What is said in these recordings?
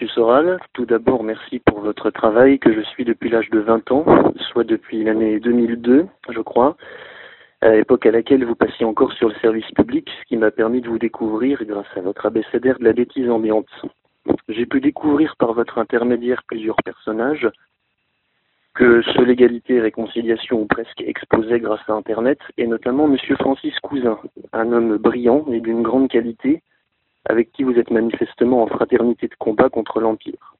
Monsieur Soral, tout d'abord merci pour votre travail que je suis depuis l'âge de 20 ans, soit depuis l'année 2002 je crois, à l'époque à laquelle vous passiez encore sur le service public, ce qui m'a permis de vous découvrir grâce à votre abécédaire de la bêtise ambiante. J'ai pu découvrir par votre intermédiaire plusieurs personnages que ce l'égalité et réconciliation ont presque explosé grâce à Internet, et notamment Monsieur Francis Cousin, un homme brillant et d'une grande qualité, avec qui vous êtes manifestement en fraternité de combat contre l'Empire.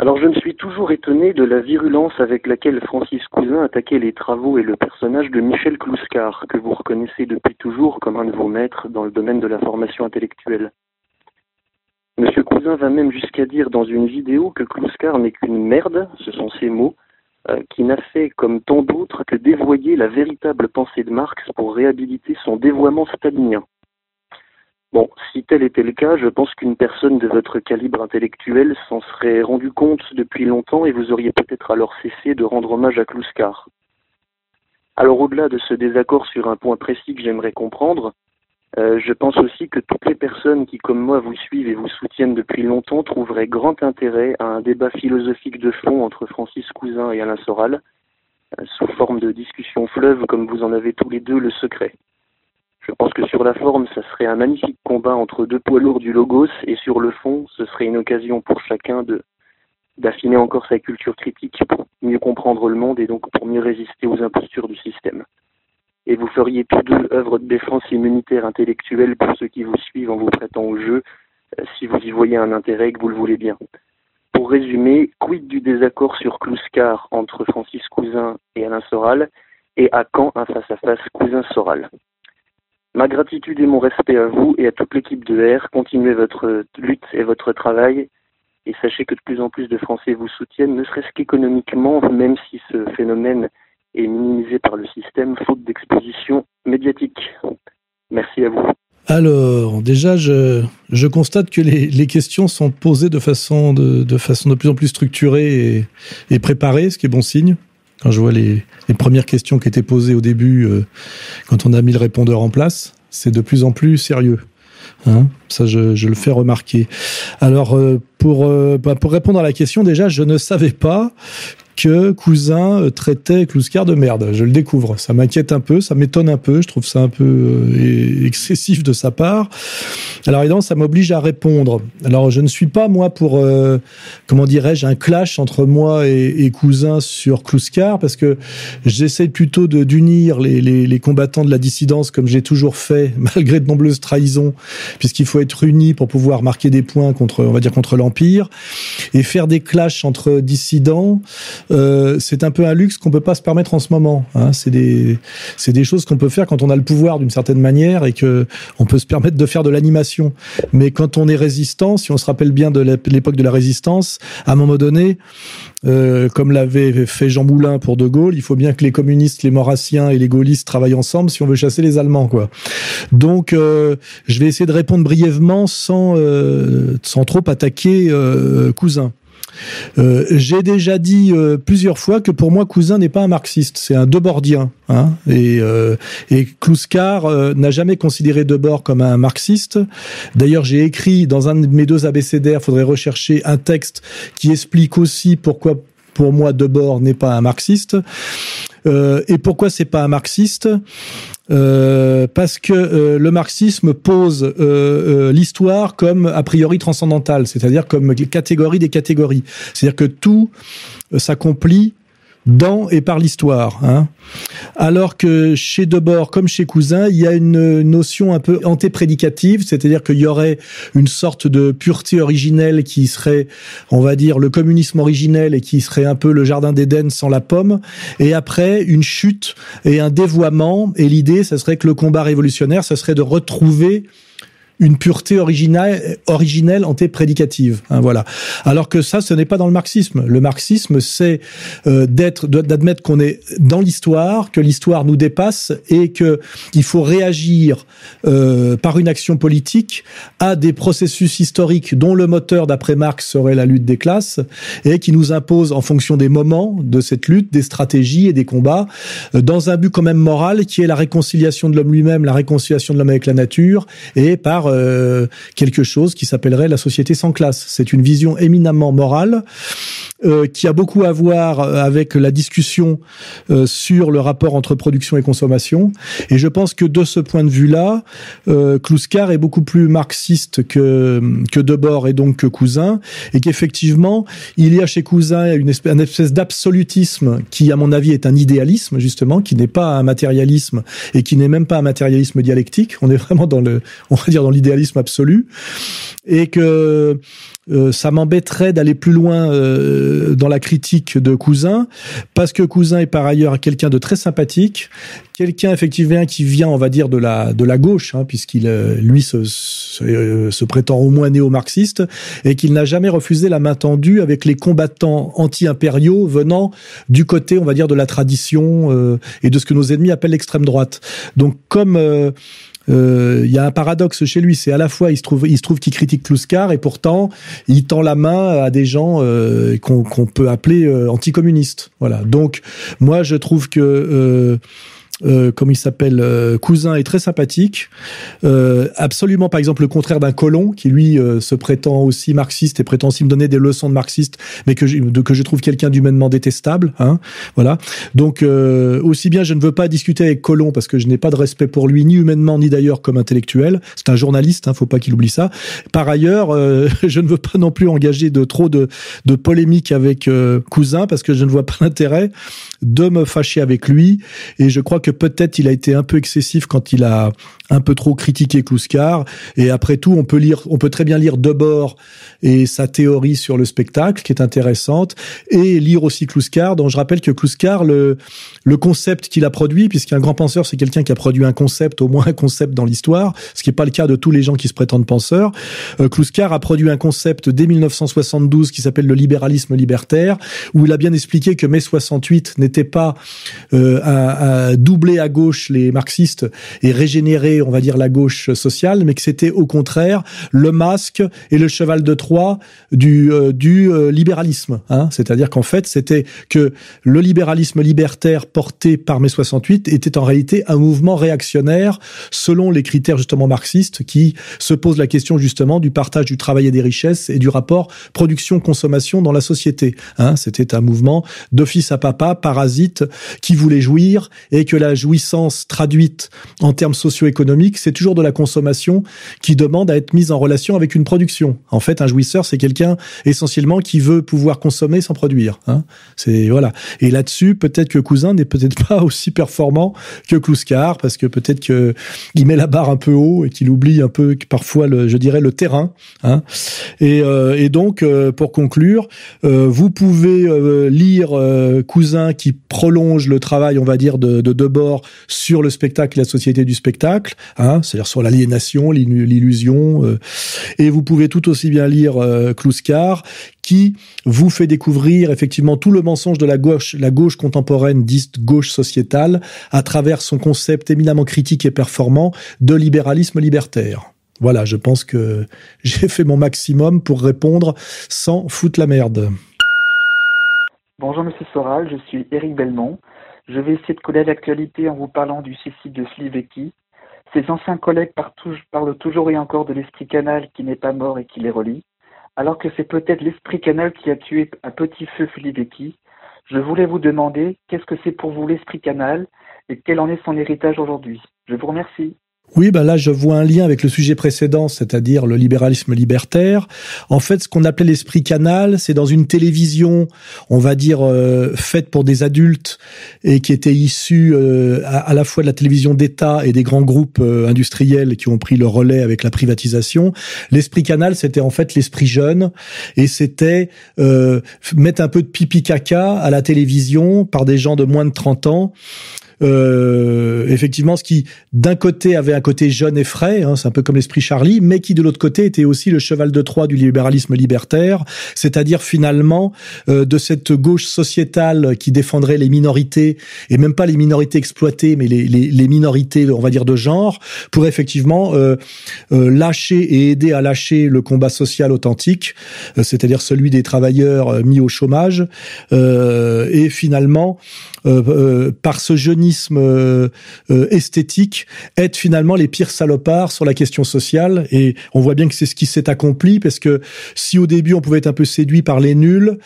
Alors je me suis toujours étonné de la virulence avec laquelle Francis Cousin attaquait les travaux et le personnage de Michel Clouscar, que vous reconnaissez depuis toujours comme un de vos maîtres dans le domaine de la formation intellectuelle. Monsieur Cousin va même jusqu'à dire dans une vidéo que Clouscar n'est qu'une merde, ce sont ses mots, euh, qui n'a fait comme tant d'autres que dévoyer la véritable pensée de Marx pour réhabiliter son dévoiement stalinien. Bon, si tel était le cas, je pense qu'une personne de votre calibre intellectuel s'en serait rendu compte depuis longtemps et vous auriez peut-être alors cessé de rendre hommage à Kluskar. Alors au-delà de ce désaccord sur un point précis que j'aimerais comprendre, euh, je pense aussi que toutes les personnes qui, comme moi, vous suivent et vous soutiennent depuis longtemps trouveraient grand intérêt à un débat philosophique de fond entre Francis Cousin et Alain Soral, euh, sous forme de discussion fleuve comme vous en avez tous les deux le secret. Je pense que sur la forme, ça serait un magnifique combat entre deux poids lourds du Logos, et sur le fond, ce serait une occasion pour chacun d'affiner encore sa culture critique pour mieux comprendre le monde et donc pour mieux résister aux impostures du système. Et vous feriez tous deux œuvre de défense immunitaire intellectuelle pour ceux qui vous suivent en vous prêtant au jeu, euh, si vous y voyez un intérêt et que vous le voulez bien. Pour résumer, quid du désaccord sur Kluskar entre Francis Cousin et Alain Soral, et à quand un face-à-face Cousin-Soral? Ma gratitude et mon respect à vous et à toute l'équipe de R. Continuez votre lutte et votre travail. Et sachez que de plus en plus de Français vous soutiennent, ne serait-ce qu'économiquement, même si ce phénomène est minimisé par le système, faute d'exposition médiatique. Merci à vous. Alors, déjà, je, constate que les, questions sont posées de façon de, façon de plus en plus structurée et préparée, ce qui est bon signe. Quand je vois les, les premières questions qui étaient posées au début, euh, quand on a mis le répondeur en place, c'est de plus en plus sérieux. Hein ça, je, le fais remarquer. Alors, euh, pour, euh, bah, pour répondre à la question, déjà, je ne savais pas que Cousin euh, traitait Kluskar de merde. Je le découvre. Ça m'inquiète un peu, ça m'étonne un peu. Je trouve ça un peu euh, excessif de sa part. Alors évidemment, ça m'oblige à répondre. Alors je ne suis pas moi pour euh, comment dirais-je un clash entre moi et, et Cousin sur Kluskar parce que j'essaie plutôt d'unir les, les, les, combattants de la dissidence comme j'ai toujours fait malgré de nombreuses trahisons puisqu'il faut être unis pour pouvoir marquer des points contre on va dire contre l'empire et faire des clashs entre dissidents euh, c'est un peu un luxe qu'on peut pas se permettre en ce moment. Hein. C'est des, c'est des choses qu'on peut faire quand on a le pouvoir d'une certaine manière et que on peut se permettre de faire de l'animation. Mais quand on est résistant, si on se rappelle bien de l'époque de la résistance, à un moment donné, euh, comme l'avait fait Jean Moulin pour De Gaulle, il faut bien que les communistes, les maurassiens et les gaullistes travaillent ensemble si on veut chasser les Allemands, quoi. Donc, euh, je vais essayer de répondre brièvement sans euh, sans trop attaquer euh, Cousin. Euh, J'ai déjà dit euh, plusieurs fois que pour moi, Cousin n'est pas un marxiste, c'est un debordien. Hein, et, euh, euh, n'a jamais considéré Debord comme un marxiste. D'ailleurs, j'ai écrit dans un de mes deux abécédaires, faudrait rechercher un texte qui explique aussi pourquoi pour moi Debord n'est pas un marxiste. Et pourquoi c'est pas un marxiste? Euh, Parce que euh, le marxisme pose euh, euh, l'histoire comme a priori transcendantale, c'est-à-dire comme catégorie des catégories. C'est-à-dire que tout s'accomplit dans et par l'histoire. Hein. Alors que chez Debord, comme chez Cousin, il y a une notion un peu antéprédicative, c'est-à-dire qu'il y aurait une sorte de pureté originelle qui serait, on va dire, le communisme originel et qui serait un peu le jardin d'Éden sans la pomme, et après une chute et un dévoiement, et l'idée, ça serait que le combat révolutionnaire, ça serait de retrouver une pureté originale, originelle antéprédicative. Hein, voilà. Alors que ça, ce n'est pas dans le marxisme. Le marxisme, c'est euh, d'être, d'admettre qu'on est dans l'histoire, que l'histoire nous dépasse et que il faut réagir euh, par une action politique à des processus historiques dont le moteur, d'après Marx, serait la lutte des classes et qui nous impose, en fonction des moments de cette lutte, des stratégies et des combats, euh, dans un but quand même moral qui est la réconciliation de l'homme lui-même, la réconciliation de l'homme avec la nature et par euh, quelque chose qui s'appellerait la société sans classe. C'est une vision éminemment morale euh, qui a beaucoup à voir euh, avec la discussion sur le rapport entre production et consommation. Et je pense que de ce point de vue-là, euh, est beaucoup plus marxiste que que Debord et donc que Cousin, et qu'effectivement, il y a chez Cousin une espèce, une espèce d'absolutisme qui, à mon avis, est un idéalisme justement, qui n'est pas un matérialisme et qui n'est même pas un matérialisme dialectique. On est vraiment dans le, on va dire dans absolu, et que euh, ça m'embêterait d'aller plus loin euh, dans la critique de Cousin, parce que Cousin est par ailleurs quelqu'un de très sympathique, quelqu'un effectivement qui vient, on va dire, de la de la gauche, hein, puisqu'il euh, lui se, se, prétend au moins néo-marxiste, et qu'il n'a jamais refusé la main tendue avec les combattants anti-impériaux venant du côté, on va dire, de la tradition et de ce que nos ennemis appellent l'extrême droite. Donc comme il y a un paradoxe chez lui, c'est à la fois il se trouve il se trouve qu'il critique Kluskar et pourtant il tend la main à des gens euh, qu'on peut appeler euh, anticommunistes. Voilà. Donc moi je trouve que euh, comme il s'appelle, euh, cousin est très sympathique. Euh, absolument, par exemple, le contraire d'un colon qui lui euh, se prétend aussi marxiste et prétend aussi me donner des leçons de marxiste, mais que je, que je trouve quelqu'un d'humainement détestable. Hein, voilà. Donc aussi bien, je ne veux pas discuter avec Colomb parce que je n'ai pas de respect pour lui, ni humainement ni d'ailleurs comme intellectuel. C'est un journaliste, hein, faut pas qu'il oublie ça. Par ailleurs, je ne veux pas non plus engager de trop de, de polémiques avec cousin parce que je ne vois pas l'intérêt de me fâcher avec lui. Et je crois que peut-être il a été un peu excessif quand il a un peu trop critiqué Kluskar. Et après tout, on peut lire, on peut très bien lire Debord et sa théorie sur le spectacle, qui est intéressante, et lire aussi Kluskar, dont je rappelle que Kluskar, le, le concept qu'il a produit, puisqu'un grand penseur, c'est quelqu'un qui a produit un concept, au moins un concept dans l'histoire, ce qui n'est pas le cas de tous les gens qui se prétendent penseurs. Euh, Kluskar a produit un concept dès 1972 qui s'appelle le libéralisme libertaire, où il a bien expliqué que mai 68 n'était pas euh, à, à doubler à gauche les marxistes et régénérer, on va dire, la gauche sociale, mais que c'était au contraire le masque et le cheval de Troie du, euh, du euh, libéralisme. Hein C'est-à-dire qu'en fait, c'était que le libéralisme libertaire porté par mai 68 était en réalité un mouvement réactionnaire selon les critères justement marxistes qui se posent la question justement du partage du travail et des richesses et du rapport production-consommation dans la société. Hein C'était un mouvement d'office à papa, parasite, qui voulait jouir et que la jouissance traduite en termes socio-économiques, c'est toujours de la consommation qui demande à être mise en relation avec une production. En fait, un jouisseur, c'est quelqu'un essentiellement qui veut pouvoir consommer sans produire. Hein. C'est voilà. Et là-dessus, peut-être que Cousin n'est peut-être pas aussi performant que Kluskar, parce que peut-être que il met la barre un peu haut et qu'il oublie un peu parfois, je dirais, le terrain. Hein. Et, euh, et, donc, euh, pour conclure, euh, vous pouvez lire Cousin qui prolonge le travail, on va dire, de, de Debord sur le spectacle la société du spectacle, hein, c'est-à-dire sur l'aliénation, l'illusion. Euh, et vous pouvez tout aussi bien lire euh, Kluskar, qui vous fait découvrir effectivement tout le mensonge de la gauche, la gauche contemporaine dite gauche sociétale, à travers son concept éminemment critique et performant de libéralisme libertaire. Voilà, je pense que j'ai fait mon maximum pour répondre sans foutre la merde. Bonjour Monsieur Soral, je suis Éric Belmont. Je vais essayer de coller l'actualité en vous parlant du suicide de Slivecki. Ses anciens collègues parlent toujours et encore de l'esprit canal qui n'est pas mort et qui les relie, alors que c'est peut-être l'esprit canal qui a tué à petit feu Slivecki. Je voulais vous demander qu'est-ce que c'est pour vous l'esprit canal et quel en est son héritage aujourd'hui. Je vous remercie. Oui, ben là, je vois un lien avec le sujet précédent, c'est-à-dire le libéralisme libertaire. En fait, ce qu'on appelait l'esprit canal, c'est dans une télévision, on va dire, euh, faite pour des adultes et qui était issue euh, à, la fois de la télévision d'État et des grands groupes euh, industriels qui ont pris le relais avec la privatisation. L'esprit canal, c'était en fait l'esprit jeune et c'était euh, mettre un peu de pipi caca à la télévision par des gens de moins de 30 ans euh, effectivement ce qui d'un côté avait un côté jeune et frais, hein, c'est un peu comme l'esprit Charlie, mais qui de l'autre côté était aussi le cheval de Troie du libéralisme libertaire, c'est-à-dire finalement euh, de cette gauche sociétale qui défendrait les minorités et même pas les minorités exploitées, mais les, les, les minorités, on va dire de genre, pour effectivement euh, euh, lâcher et aider à lâcher le combat social authentique, euh, c'est-à-dire celui des travailleurs euh, mis au chômage, et finalement par ce jeunisme esthétique être finalement les pires salopards sur la question sociale et on voit bien que c'est ce qui s'est accompli parce que si au début on pouvait être un peu séduit par les nuls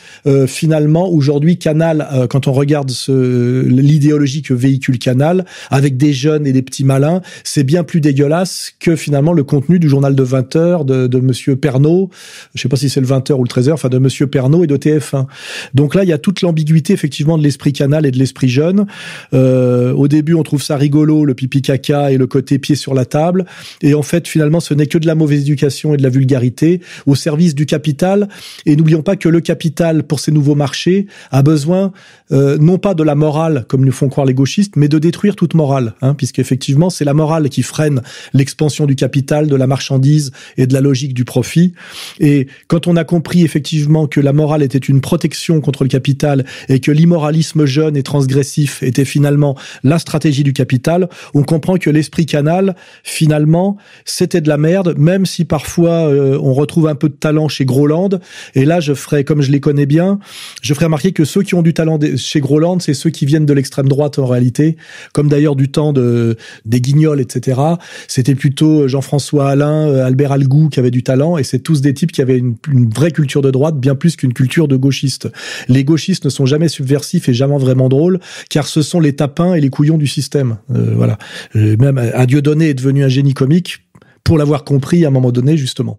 finalement aujourd'hui Canal quand on regarde l'idéologie que véhicule Canal avec des jeunes et des petits malins c'est bien plus dégueulasse que finalement le contenu du journal de 20 heures de, de Monsieur Pernaud. Je sais pas si c'est le 20 heures ou le 13 heures, enfin de Monsieur Pernaud et de TF1. Donc là, il y a toute l'ambiguïté effectivement de l'esprit canal et de l'esprit jeune. Euh, au début, on trouve ça rigolo, le pipi caca et le côté pied sur la table. Et en fait, finalement, ce n'est que de la mauvaise éducation et de la vulgarité au service du capital. Et n'oublions pas que le capital, pour ces nouveaux marchés, a besoin euh, non pas de la morale, comme nous font croire les gauchistes, mais de détruire toute morale, hein, puisqu'effectivement, c'est la morale qui freine l'expansion du capital, de la marchandise et de la logique du profit. Et quand on a compris effectivement que la morale était une protection contre le capital et que l'immoralisme jeune et transgressif était finalement la stratégie du capital, on comprend que l'esprit canal, finalement, c'était de la merde, même si parfois euh, on retrouve un peu de talent chez Groland. Et là, je ferai, comme je les connais bien, je ferai remarquer que ceux qui ont du talent chez Groland, c'est ceux qui viennent de l'extrême droite en réalité, comme d'ailleurs du temps de des Guignols, etc. C'était plutôt Jean-François Alain, euh, Albert Algou qui avaient du talent, et c'est tous des types qui avaient une, une vraie culture de droite, bien plus qu'une culture de gauchiste. Les gauchistes ne sont jamais subversifs et jamais vraiment drôles, car ce sont les tapins et les couillons du système. Euh, voilà. Euh, même un Dieudonné est devenu un génie comique pour l'avoir compris à un moment donné, justement.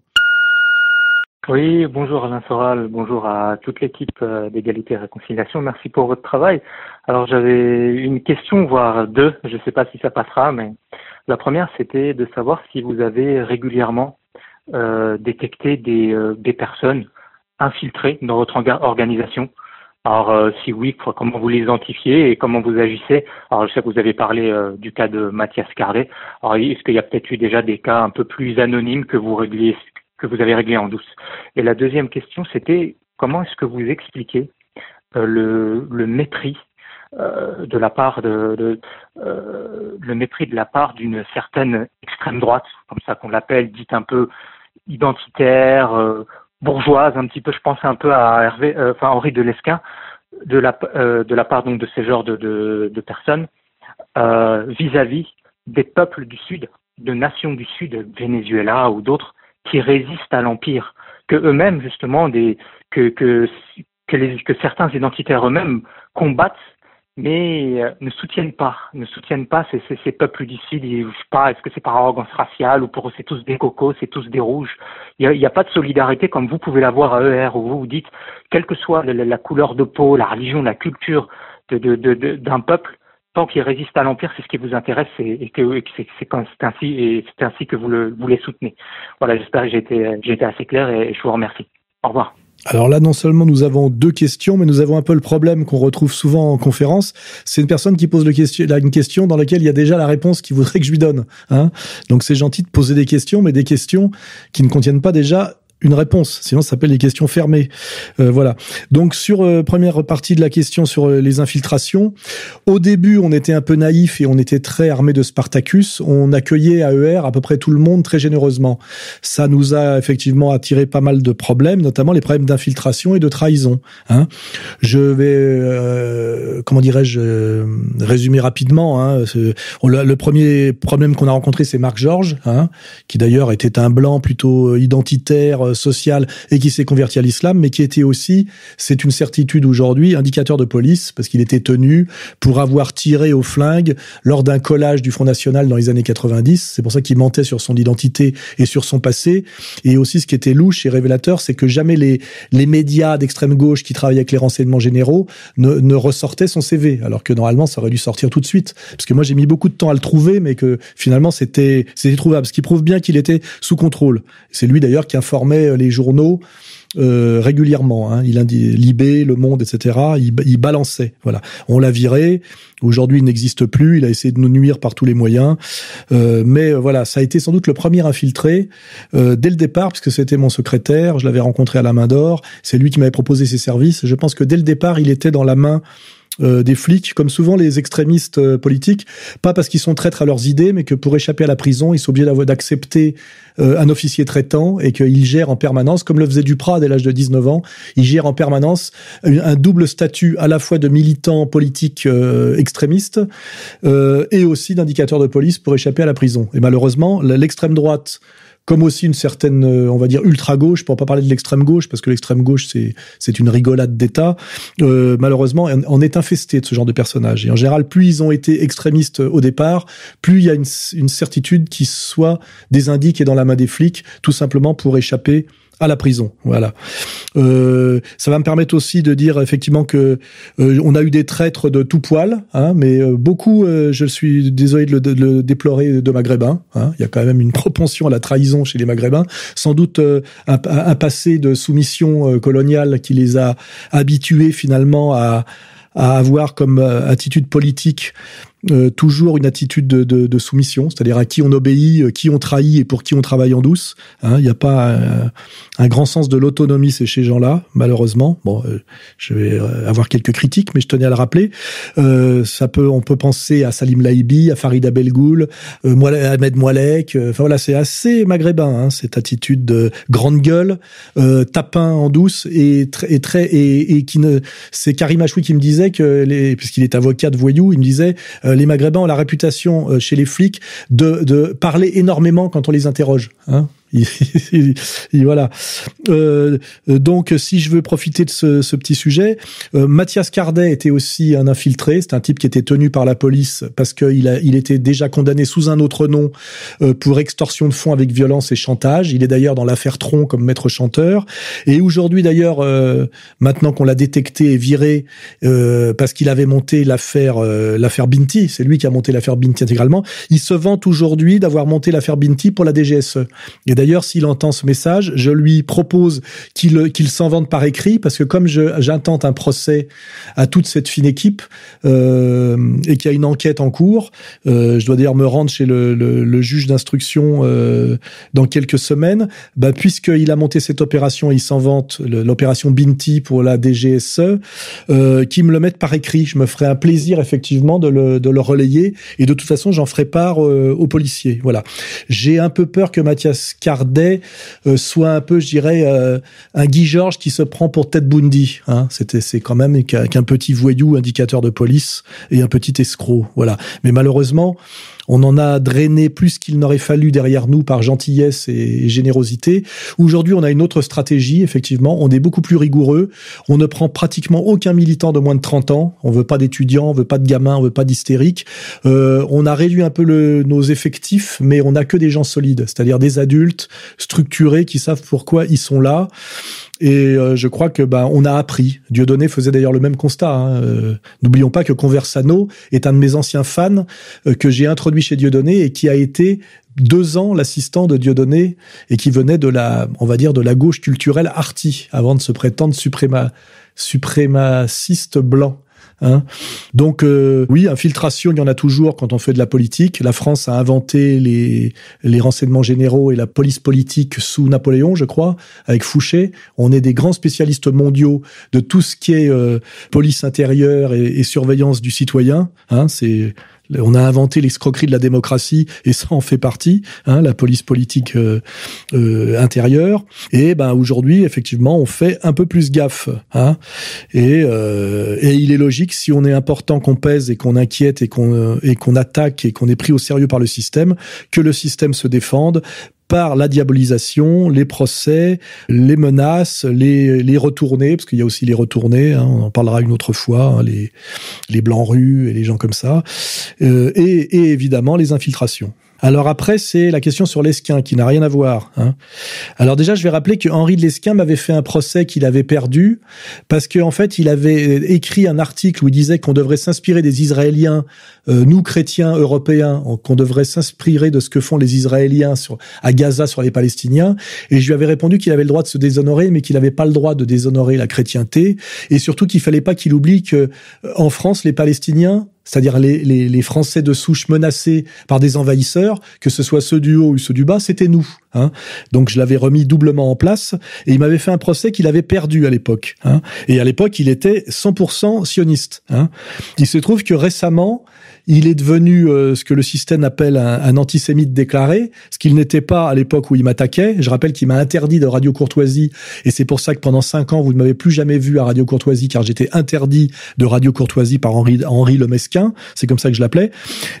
Oui, bonjour Alain Soral, bonjour à toute l'équipe d'égalité et réconciliation. Merci pour votre travail. Alors j'avais une question, voire deux, je ne sais pas si ça passera, mais la première c'était de savoir si vous avez régulièrement euh, détecté euh, des personnes infiltrées dans votre organisation. Alors euh, si oui, comment vous les identifiez et comment vous agissez? Alors je sais que vous avez parlé euh, du cas de Mathias Cardet. Alors est-ce qu'il y a peut-être eu déjà des cas un peu plus anonymes que vous réglez, que vous avez réglés en douce? Et la deuxième question, c'était comment est-ce que vous expliquez euh, le, le mépris de la part de, de le mépris de la part d'une certaine extrême droite, comme ça qu'on l'appelle, dite un peu identitaire, bourgeoise, un petit peu, je pense un peu à Hervé, euh, enfin Henri de Lesquin, de la de la part donc de ces genres de, de, personnes vis-à-vis -vis des peuples du Sud, de nations du Sud, Venezuela ou d'autres, qui résistent à l'empire, que eux-mêmes justement des que que que, les, que certains identitaires eux-mêmes combattent mais euh, ne soutiennent pas, ne soutiennent pas ces, ces, ces peuples d'ici. Je sais pas, est-ce que c'est par arrogance raciale ou pour eux c'est tous des cocos, c'est tous des rouges? Il n'y a, pas de solidarité comme vous pouvez l'avoir à ER où vous vous dites, quelle que soit la, la, couleur de peau, la religion, la culture d'un peuple, tant qu'il résiste à l'empire, c'est ce qui vous intéresse et, que, c'est ainsi et c'est ainsi que vous, le, vous les soutenez. Voilà, j'espère que j'ai été assez clair et je vous remercie. Au revoir. Alors là, non seulement nous avons deux questions, mais nous avons un peu le problème qu'on retrouve souvent en conférence. C'est une personne qui pose le question, une question dans laquelle il y a déjà la réponse qu'il voudrait que je lui donne. Hein Donc c'est gentil de poser des questions, mais des questions qui ne contiennent pas déjà une réponse. Sinon, ça s'appelle les questions fermées. Euh, voilà. Donc, sur euh, première partie de la question sur euh, les infiltrations, au début, on était un peu naïf et on était très armé de Spartacus. On accueillait AER à peu près tout le monde très généreusement. Ça nous a effectivement attiré pas mal de problèmes, notamment les problèmes d'infiltration et de trahison. Hein. Je vais, euh, comment dirais-je, euh, résumer rapidement. Hein. le premier problème qu'on a rencontré, c'est Marc Georges, hein, qui d'ailleurs était un blanc plutôt identitaire social et qui s'est converti à l'islam, mais qui était aussi, c'est une certitude aujourd'hui, indicateur de police, parce qu'il était tenu pour avoir tiré au flingue lors d'un collage du Front National dans les années 90. C'est pour ça qu'il mentait sur son identité et sur son passé. Et aussi, ce qui était louche et révélateur, c'est que jamais les, les médias d'extrême gauche qui travaillaient avec les renseignements généraux ne, ne ressortaient son CV, alors que normalement, ça aurait dû sortir tout de suite. Parce que moi, j'ai mis beaucoup de temps à le trouver, mais que finalement, c'était, c'était trouvable. Ce qui prouve bien qu'il était sous contrôle. C'est lui d'ailleurs qui informait tirait les journaux euh, régulièrement. Hein. Il dit Libé, Le Monde, etc. Il, balançait. Voilà. On l'a viré. Aujourd'hui, il n'existe plus. Il a essayé de nous nuire par tous les moyens. Euh, mais euh, voilà, ça a été sans doute le premier infiltré euh, dès le départ, puisque c'était mon secrétaire. Je l'avais rencontré à la main d'or. C'est lui qui m'avait proposé ses services. Je pense que dès le départ, il était dans la main euh, des flics, comme souvent les extrémistes euh, politiques, pas parce qu'ils sont traîtres à leurs idées, mais que pour échapper à la prison, ils sont obligés d'accepter euh, un officier traitant et qu'ils gèrent en permanence, comme le faisait Duprat dès l'âge de 19 ans, ils gèrent en permanence un, double statut à la fois de militant politique extrémiste et aussi d'indicateur de police pour échapper à la prison. Et malheureusement, l'extrême droite comme aussi une certaine, euh, on va dire, ultra-gauche, pour pas parler de l'extrême-gauche, parce que l'extrême-gauche, c'est, c'est une rigolade d'État, euh, malheureusement, on est infesté de ce genre de personnages. Et en général, plus ils ont été extrémistes au départ, plus il y a une, certitude qu'ils soient des indiques et dans la main des flics, tout simplement pour échapper à la prison. Voilà. Euh, ça va me permettre aussi de dire effectivement que euh, on a eu des traîtres de tout poil, hein, mais euh, beaucoup, euh, je suis désolé de le, de le déplorer, de maghrébins. Hein. Il y a quand même une propension à la trahison chez les maghrébins. Sans doute un, un, passé de soumission coloniale qui les a habitués finalement à à avoir comme attitude politique euh, toujours une attitude de, de, de soumission, c'est-à-dire à qui on obéit, euh, qui on trahit et pour qui on travaille en douce. Hein. Il n'y a pas un, un, grand sens de l'autonomie chez ces gens-là, malheureusement. Bon, euh, je vais avoir quelques critiques, mais je tenais à le rappeler. ça peut, on peut penser à Salim Laïbi, à Farida Belgoul, euh, Ahmed Moalek. Enfin voilà, c'est assez maghrébin hein, cette attitude de grande gueule, tapin en douce et, et très et, et qui ne. C'est Karim Achoui qui me disait que puisqu'il est avocat de voyous, il me disait euh, les Maghrébins ont la réputation euh, chez les flics de, de parler énormément quand on les interroge. Hein voilà. Euh, donc, si je veux profiter de ce, ce petit sujet, euh, Mathias Cardet était aussi un infiltré. C'est un type qui était tenu par la police parce qu'il a, il était déjà condamné sous un autre nom euh, pour extorsion de fonds avec violence et chantage. Il est d'ailleurs dans l'affaire Tron comme maître chanteur. Et aujourd'hui, d'ailleurs, euh, maintenant qu'on l'a détecté et viré euh, parce qu'il avait monté l'affaire l'affaire Binti, c'est lui qui a monté l'affaire Binti intégralement. Il se vante aujourd'hui d'avoir monté l'affaire Binti pour la DGSE. Et d'ailleurs, s'il entend ce message, je lui propose qu'il qu'il s'en vende par écrit, parce que comme j'intente un procès à toute cette fine équipe euh, et qu'il y a une enquête en cours, euh, je dois d'ailleurs me rendre chez le, juge d'instruction euh, dans quelques semaines. Bah, puisqu'il a monté cette opération, il s'en vante l'opération Binti pour la DGSE, euh, qui me le mette par écrit. Je me ferai un plaisir effectivement de le, de le relayer et de toute façon j'en ferai part aux policiers. Voilà. J'ai un peu peur que Mathias Euh, soit un peu, je dirais, euh, un Guy Georges qui se prend pour Ted Bundy. Hein. C'était, c'est quand même qu'un petit voyou, indicateur de police et un petit escroc. Voilà. Mais malheureusement, on en a drainé plus qu'il n'aurait fallu derrière nous par gentillesse et générosité. Aujourd'hui, on a une autre stratégie, effectivement. On est beaucoup plus rigoureux. On ne prend pratiquement aucun militant de moins de 30 ans. On veut pas d'étudiants, on veut pas de gamins, on veut pas d'hystériques. Euh, on a réduit un peu le, nos effectifs, mais on a que des gens solides, c'est-à-dire des adultes structurés qui savent pourquoi ils sont là. Et euh, je crois que ben on a appris. Dieudonné faisait d'ailleurs le même constat. Hein. Euh, n'oublions pas que Conversano est un de mes anciens fans euh, que j'ai introduit chez Dieudonné et qui a été deux ans l'assistant de Dieudonné et qui venait de la, on va dire, de la gauche culturelle arty avant de se prétendre supréma, suprémaciste blanc. Hein. Donc euh, oui, infiltration, il y en a toujours quand on fait de la politique. La France a inventé les, les renseignements généraux et la police politique sous Napoléon, je crois, avec Fouché. On est des grands spécialistes mondiaux de tout ce qui est euh, police intérieure et, et, surveillance du citoyen. Hein, c'est on a inventé l'escroquerie de la démocratie et ça en fait partie, hein, la police politique euh, euh, intérieure. Et ben aujourd'hui, effectivement, on fait un peu plus gaffe. Hein, et, euh, et il est logique si on est important, qu'on pèse et qu'on inquiète et qu'on et qu'on attaque et qu'on est pris au sérieux par le système, que le système se défende par la diabolisation, les procès, les menaces, les, les retournés, parce qu'il y a aussi les retournés, hein, on en parlera une autre fois, hein, les, les blancs rues et les gens comme ça, euh, et, et, évidemment les infiltrations. Alors après, c'est la question sur l'Esquin qui n'a rien à voir. Hein. Alors déjà, je vais rappeler que Henri de l'Esquin m'avait fait un procès qu'il avait perdu parce qu'en en fait, il avait écrit un article où il disait qu'on devrait s'inspirer des Israéliens, euh, nous chrétiens européens, qu'on devrait s'inspirer de ce que font les Israéliens sur, à Gaza sur les Palestiniens. Et je lui avais répondu qu'il avait le droit de se déshonorer, mais qu'il n'avait pas le droit de déshonorer la chrétienté, et surtout qu'il fallait pas qu'il oublie que euh, en France, les Palestiniens c'est-à-dire les, les, les, Français de souche menacés par des envahisseurs, que ce soit ceux du haut ou ceux du bas, c'était nous. Hein. Donc je l'avais remis doublement en place, et il m'avait fait un procès qu'il avait perdu à l'époque. Hein. Et à l'époque, il était 100% sioniste. Hein. Il se trouve que récemment, il est devenu euh, ce que le système appelle un, antisémite déclaré, ce qu'il n'était pas à l'époque où il m'attaquait. Je rappelle qu'il m'a interdit de Radio Courtoisie, et c'est pour ça que pendant cinq ans, vous ne m'avez plus jamais vu à Radio Courtoisie, car j'étais interdit de Radio Courtoisie par Henri, Henri Lemesquin, c'est comme ça que je l'appelais.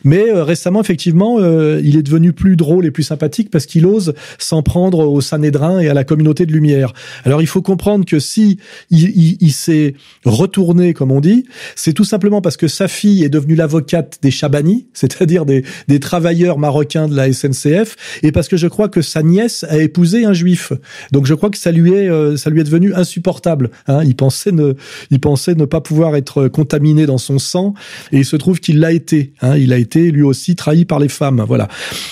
Mais euh, récemment, effectivement, euh, il est devenu plus drôle et plus sympathique parce qu'il ose s'en prendre au Sanhédrin et à la communauté de lumière. Alors il faut comprendre que si il, il s'est retourné, comme on dit, c'est tout simplement parce que sa fille est devenue l'avocate des Chabani, c'est-à-dire des, des travailleurs marocains de la SNCF, et parce que je crois que sa nièce a épousé un juif. Donc je crois que ça lui est, euh, ça lui est devenu insupportable. Hein. Il pensait ne, il pensait ne pas pouvoir être contaminé dans son sang, et il se trouve qu'il l'a été. Hein. Il a été lui aussi trahi par les femmes. Voilà.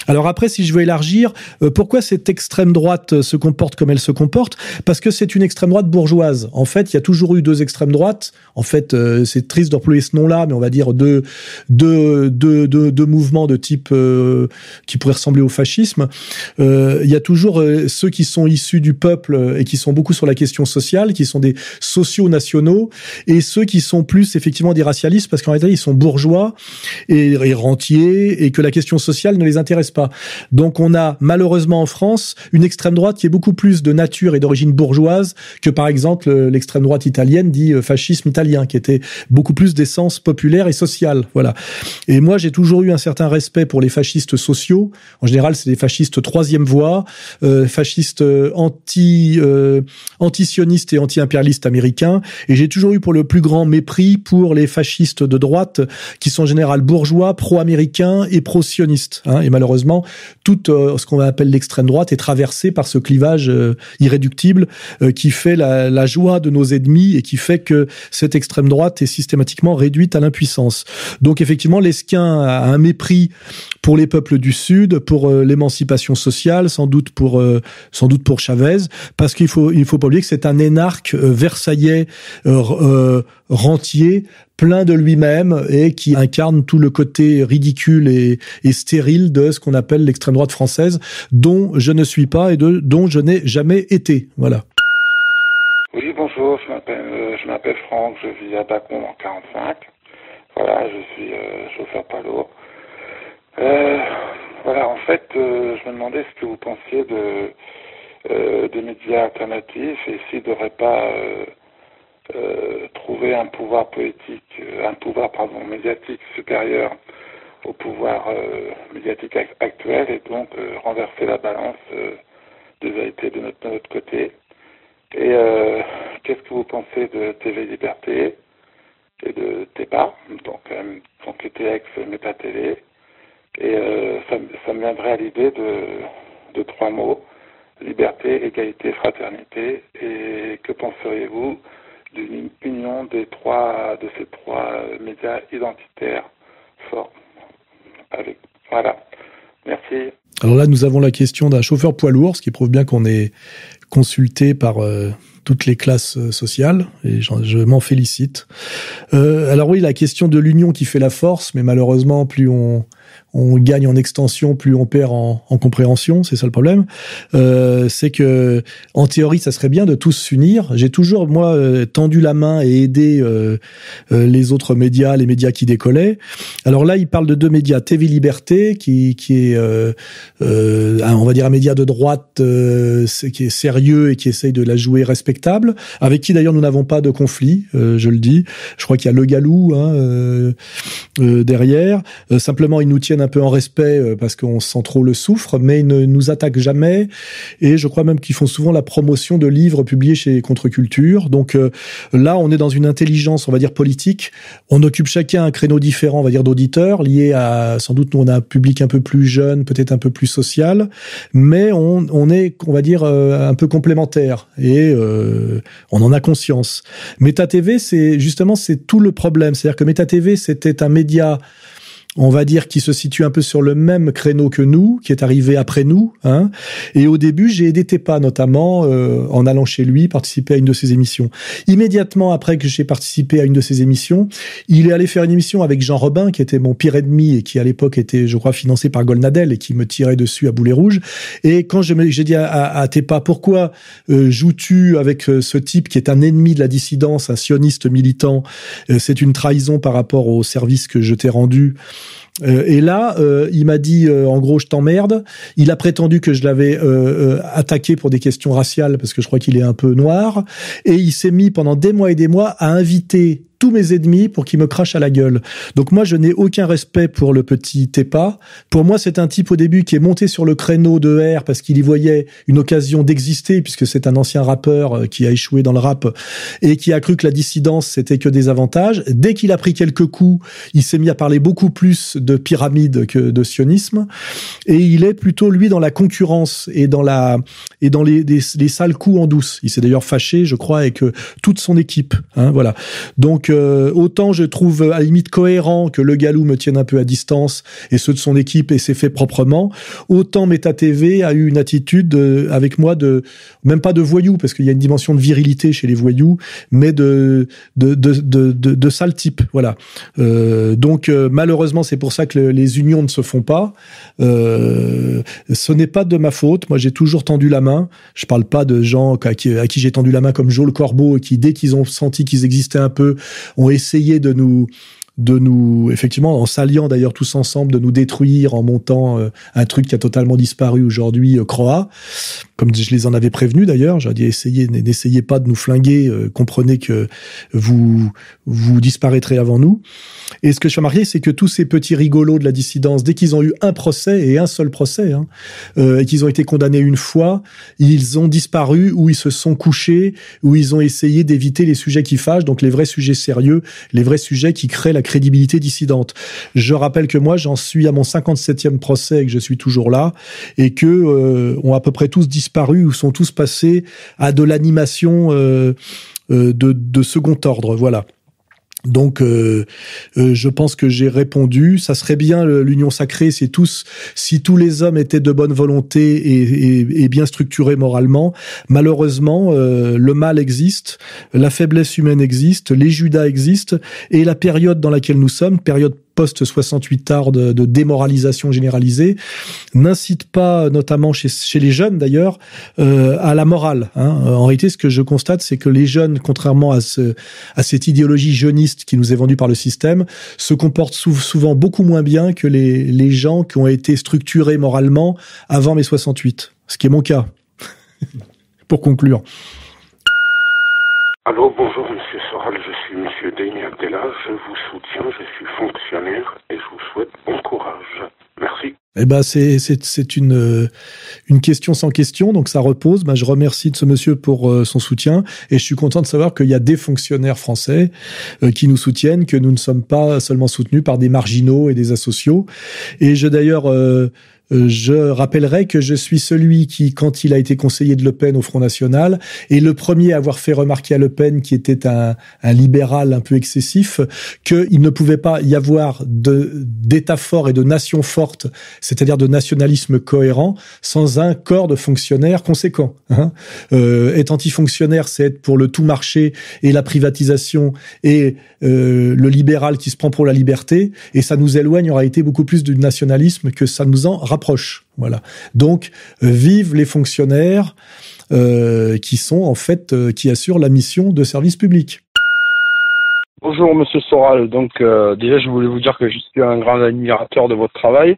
Alors après, si je veux élargir, euh, pourquoi cette extrême droite se comporte comme elle se comporte? Parce que c'est une extrême droite bourgeoise. En fait, il y a toujours eu deux extrêmes droites. En fait, euh, c'est triste d'employer ce nom-là, mais on va dire deux, deux de, mouvements de type euh, qui pourrait ressembler au fascisme, euh, il y a toujours euh, ceux qui sont issus du peuple et qui sont beaucoup sur la question sociale, qui sont des sociaux nationaux, et ceux qui sont plus effectivement des racialistes parce qu'en réalité ils sont bourgeois et, et rentiers et que la question sociale ne les intéresse pas. Donc on a malheureusement en France une extrême droite qui est beaucoup plus de nature et d'origine bourgeoise que par exemple l'extrême droite italienne dit fascisme italien, qui était beaucoup plus d'essence populaire et sociale. Voilà. Et moi, j'ai toujours eu un certain respect pour les fascistes sociaux. En général, c'est des fascistes troisième voie, euh, fascistes euh, anti euh, anti-sionistes et anti-impérialistes américains. Et j'ai toujours eu pour le plus grand mépris pour les fascistes de droite, qui sont en général bourgeois, pro-américains et pro-sionistes. Hein. Et malheureusement, tout euh, ce qu'on appelle l'extrême droite est traversé par ce clivage euh, irréductible qui fait la, la joie de nos ennemis et qui fait que cette extrême droite est systématiquement réduite à l'impuissance. Donc effectivement l'Esquin a un mépris pour les peuples du Sud, pour euh, l'émancipation sociale, sans doute pour euh, sans doute pour Chavez, parce qu'il faut il faut pas oublier que c'est un énarque euh, versaillais rentier plein de lui-même et qui incarne tout le côté ridicule et, stérile de ce qu'on appelle l'extrême droite française, dont je ne suis pas et de, dont je n'ai jamais été. Voilà. Oui, bonjour, je m'appelle Franck, je vis à Bacon en 45. Voilà, je suis euh, chauffeur lourd. Euh, voilà, en fait, euh, je me demandais ce que vous pensiez de des médias alternatifs et s'ils n'auraient pas trouvé un pouvoir politique, un pouvoir pardon médiatique supérieur au pouvoir médiatique actuel et donc renverser la balance de vérité de notre, de notre côté. Et qu'est-ce que vous pensez de TV Liberté? Et de TEPA, donc, euh, donc était ex-Méta Télé. Et euh, ça, ça, me viendrait à l'idée de, de trois mots liberté, égalité, fraternité. Et que penseriez-vous d'une union des trois, de ces trois médias identitaires forts? Avec, Voilà. Merci. Alors là, nous avons la question d'un chauffeur poids lourd, ce qui prouve bien qu'on est consulté par euh, toutes les classes euh, sociales, et je, m'en félicite. Euh, alors oui, la question de l'union qui fait la force, mais malheureusement, plus on on gagne en extension, plus on perd en, en compréhension, c'est ça le problème. Euh, c'est que en théorie, ça serait bien de tous s'unir. J'ai toujours moi euh, tendu la main et aidé euh, euh, les autres médias, les médias qui décollaient. Alors là, il parle de deux médias, TV Liberté, qui, qui est, euh, on va dire un média de droite qui est sérieux et qui essaye de la jouer avec qui d'ailleurs nous n'avons pas de conflit, je le dis. Je crois qu'il y a Le Galou hein, derrière. simplement, il nous tiennent un peu en respect euh, parce qu'on sent trop le souffre, mais ils ne nous attaquent jamais. Et je crois même qu'ils font souvent la promotion de livres publiés chez Contre-Culture. Donc euh, là, on est dans une intelligence, on va dire politique. On occupe chacun un créneau différent, on va dire d'auditeurs, lié à sans doute nous on a un public un peu plus jeune, peut-être un peu plus social, mais on, est, on va dire, un peu complémentaires et on en a conscience. Meta TV, c'est justement c'est tout le problème, c'est-à-dire que Meta TV c'était un média on va dire, qui se situe un peu sur le même créneau que nous, qui est arrivé après nous. Hein. Et au début, j'ai aidé Tepa, notamment, euh, en allant chez lui, participer à une de ses émissions. Immédiatement après que j'ai participé à une de ses émissions, il est allé faire une émission avec Jean Robin, qui était mon pire ennemi et qui, à l'époque, était, je crois, financé par Golnadel et qui me tirait dessus à boulet rouge. Et quand j'ai dit à, à, Tepa, pourquoi euh, joues-tu avec euh, ce type qui est un ennemi de la dissidence, un sioniste militant? C'est une trahison par rapport au service que je t'ai rendu euh, et là, euh, il m'a dit euh, en gros je t'emmerde. Il a prétendu que je l'avais attaqué pour des questions raciales parce que je crois qu'il est un peu noir. Et il s'est mis pendant des mois et des mois à inviter tous mes ennemis pour qu'ils me crachent à la gueule. Donc moi, je n'ai aucun respect pour le petit Tepa. Pour moi, c'est un type au début qui est monté sur le créneau de R parce qu'il y voyait une occasion d'exister puisque c'est un ancien rappeur euh, qui a échoué dans le rap et qui a cru que la dissidence c'était que des avantages. Dès qu'il a pris quelques coups, il s'est mis à parler beaucoup plus de pyramide que de sionisme et il est plutôt lui dans la concurrence et dans la et dans les, les, sales coups en douce. Il s'est d'ailleurs fâché, je crois, avec toute son équipe. Hein, voilà. Donc autant je trouve à limite cohérent que le Galou me tienne un peu à distance et ceux de son équipe et c'est fait proprement, autant Meta TV a eu une attitude avec moi de même pas de voyou parce qu'il y a une dimension de virilité chez les voyous, mais de de de de, de, sale type. Voilà. Euh, donc euh, malheureusement c'est pour ça que les unions ne se font pas. Euh, ce n'est pas de ma faute. Moi j'ai toujours tendu la main. Je parle pas de gens à qui, à qui j'ai tendu la main comme Joe le Corbeau qui dès qu'ils ont senti qu'ils existaient un peu ont essayé de nous de nous, effectivement, en s'alliant d'ailleurs tous ensemble, de nous détruire en montant euh, un truc qui a totalement disparu aujourd'hui, euh, Croix. Comme je les en avais prévenus d'ailleurs, j'ai dit essayez, n'essayez pas de nous flinguer, euh, comprenez que vous vous disparaîtrez avant nous. Et ce que je suis remarqué, c'est que tous ces petits rigolos de la dissidence, dès qu'ils ont eu un procès et un seul procès, hein, euh, et qu'ils ont été condamnés une fois, ils ont disparu ou ils se sont couchés ou ils ont essayé d'éviter les sujets qui fâchent, donc les vrais sujets sérieux, les vrais sujets qui créent la crédibilité dissidente. Je rappelle que moi, j'en suis à mon 57e procès et que je suis toujours là, et que euh, ont à peu près tous disparu ou sont tous passés à de l'animation euh, euh de, de second ordre. Voilà. Donc, euh, euh, je pense que j'ai répondu. Ça serait bien l'union sacrée si tous, si tous les hommes étaient de bonne volonté et, et, bien structurés moralement. Malheureusement, euh, le mal existe, la faiblesse humaine existe, les Judas existent, et la période dans laquelle nous sommes, période post-68 tard de, démoralisation généralisée, n'incite pas, notamment chez, les jeunes d'ailleurs, euh, à la morale. Hein. En réalité, ce que je constate, c'est que les jeunes, contrairement à, ce, à cette idéologie jeuniste qui nous est vendue par le système, se comportent souvent beaucoup moins bien que les, gens qui ont été structurés moralement avant mai 68, ce qui est mon cas. Pour conclure. Allô, bonjour Monsieur Soral, je suis Monsieur Denis Abdella, je vous soutiens, je suis fonctionnaire et je vous souhaite bon courage. Merci. Eh ben c'est c'est une une question sans question donc ça repose. Ben, je remercie de ce monsieur pour euh, son soutien et je suis content de savoir qu'il y a des fonctionnaires français euh, qui nous soutiennent, que nous ne sommes pas seulement soutenus par des marginaux et des asociaux. Et je d'ailleurs euh, euh, je rappellerai que je suis celui qui, quand il a été conseiller de Le Pen au Front National, est le premier à avoir fait remarquer à Le Pen, qui était un, un libéral un peu excessif, qu'il ne pouvait pas y avoir d'État fort et de nation forte, c'est-à-dire de nationalisme cohérent, sans un corps de fonctionnaires conséquent. Hein. Euh, être antifonctionnaire, c'est être pour le tout marché et la privatisation et euh, le libéral qui se prend pour la liberté, et ça nous éloigne en réalité beaucoup plus du nationalisme que ça nous en rapproche proche. Voilà. Donc, euh, vive les fonctionnaires euh, qui sont en fait euh, qui assurent la mission de service public. Bonjour Monsieur Soral. Donc déjà, je voulais vous dire que je suis un grand admirateur de votre travail.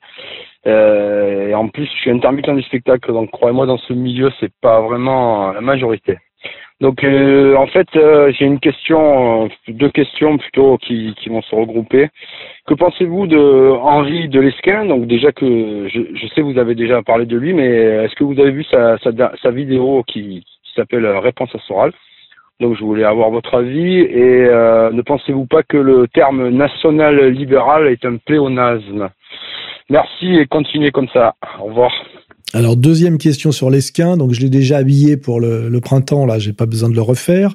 et en plus, je suis intermittent du spectacle, donc croyez-moi, dans ce milieu, c'est pas vraiment la majorité. Donc en fait, j'ai une question, deux questions plutôt qui vont se regrouper. Que pensez-vous de Henri de Lesquin Donc déjà que je, je sais vous avez déjà parlé de lui, mais est-ce que vous avez vu sa, sa, sa vidéo qui, qui s'appelle Réponse à Soral? Donc je voulais avoir votre avis et euh, ne pensez-vous pas que le terme national libéral est un pléonasme? Merci et continuez comme ça. Au revoir. Alors deuxième question sur l'esquin, donc je l'ai déjà habillé pour le, printemps, là j'ai pas besoin de le refaire.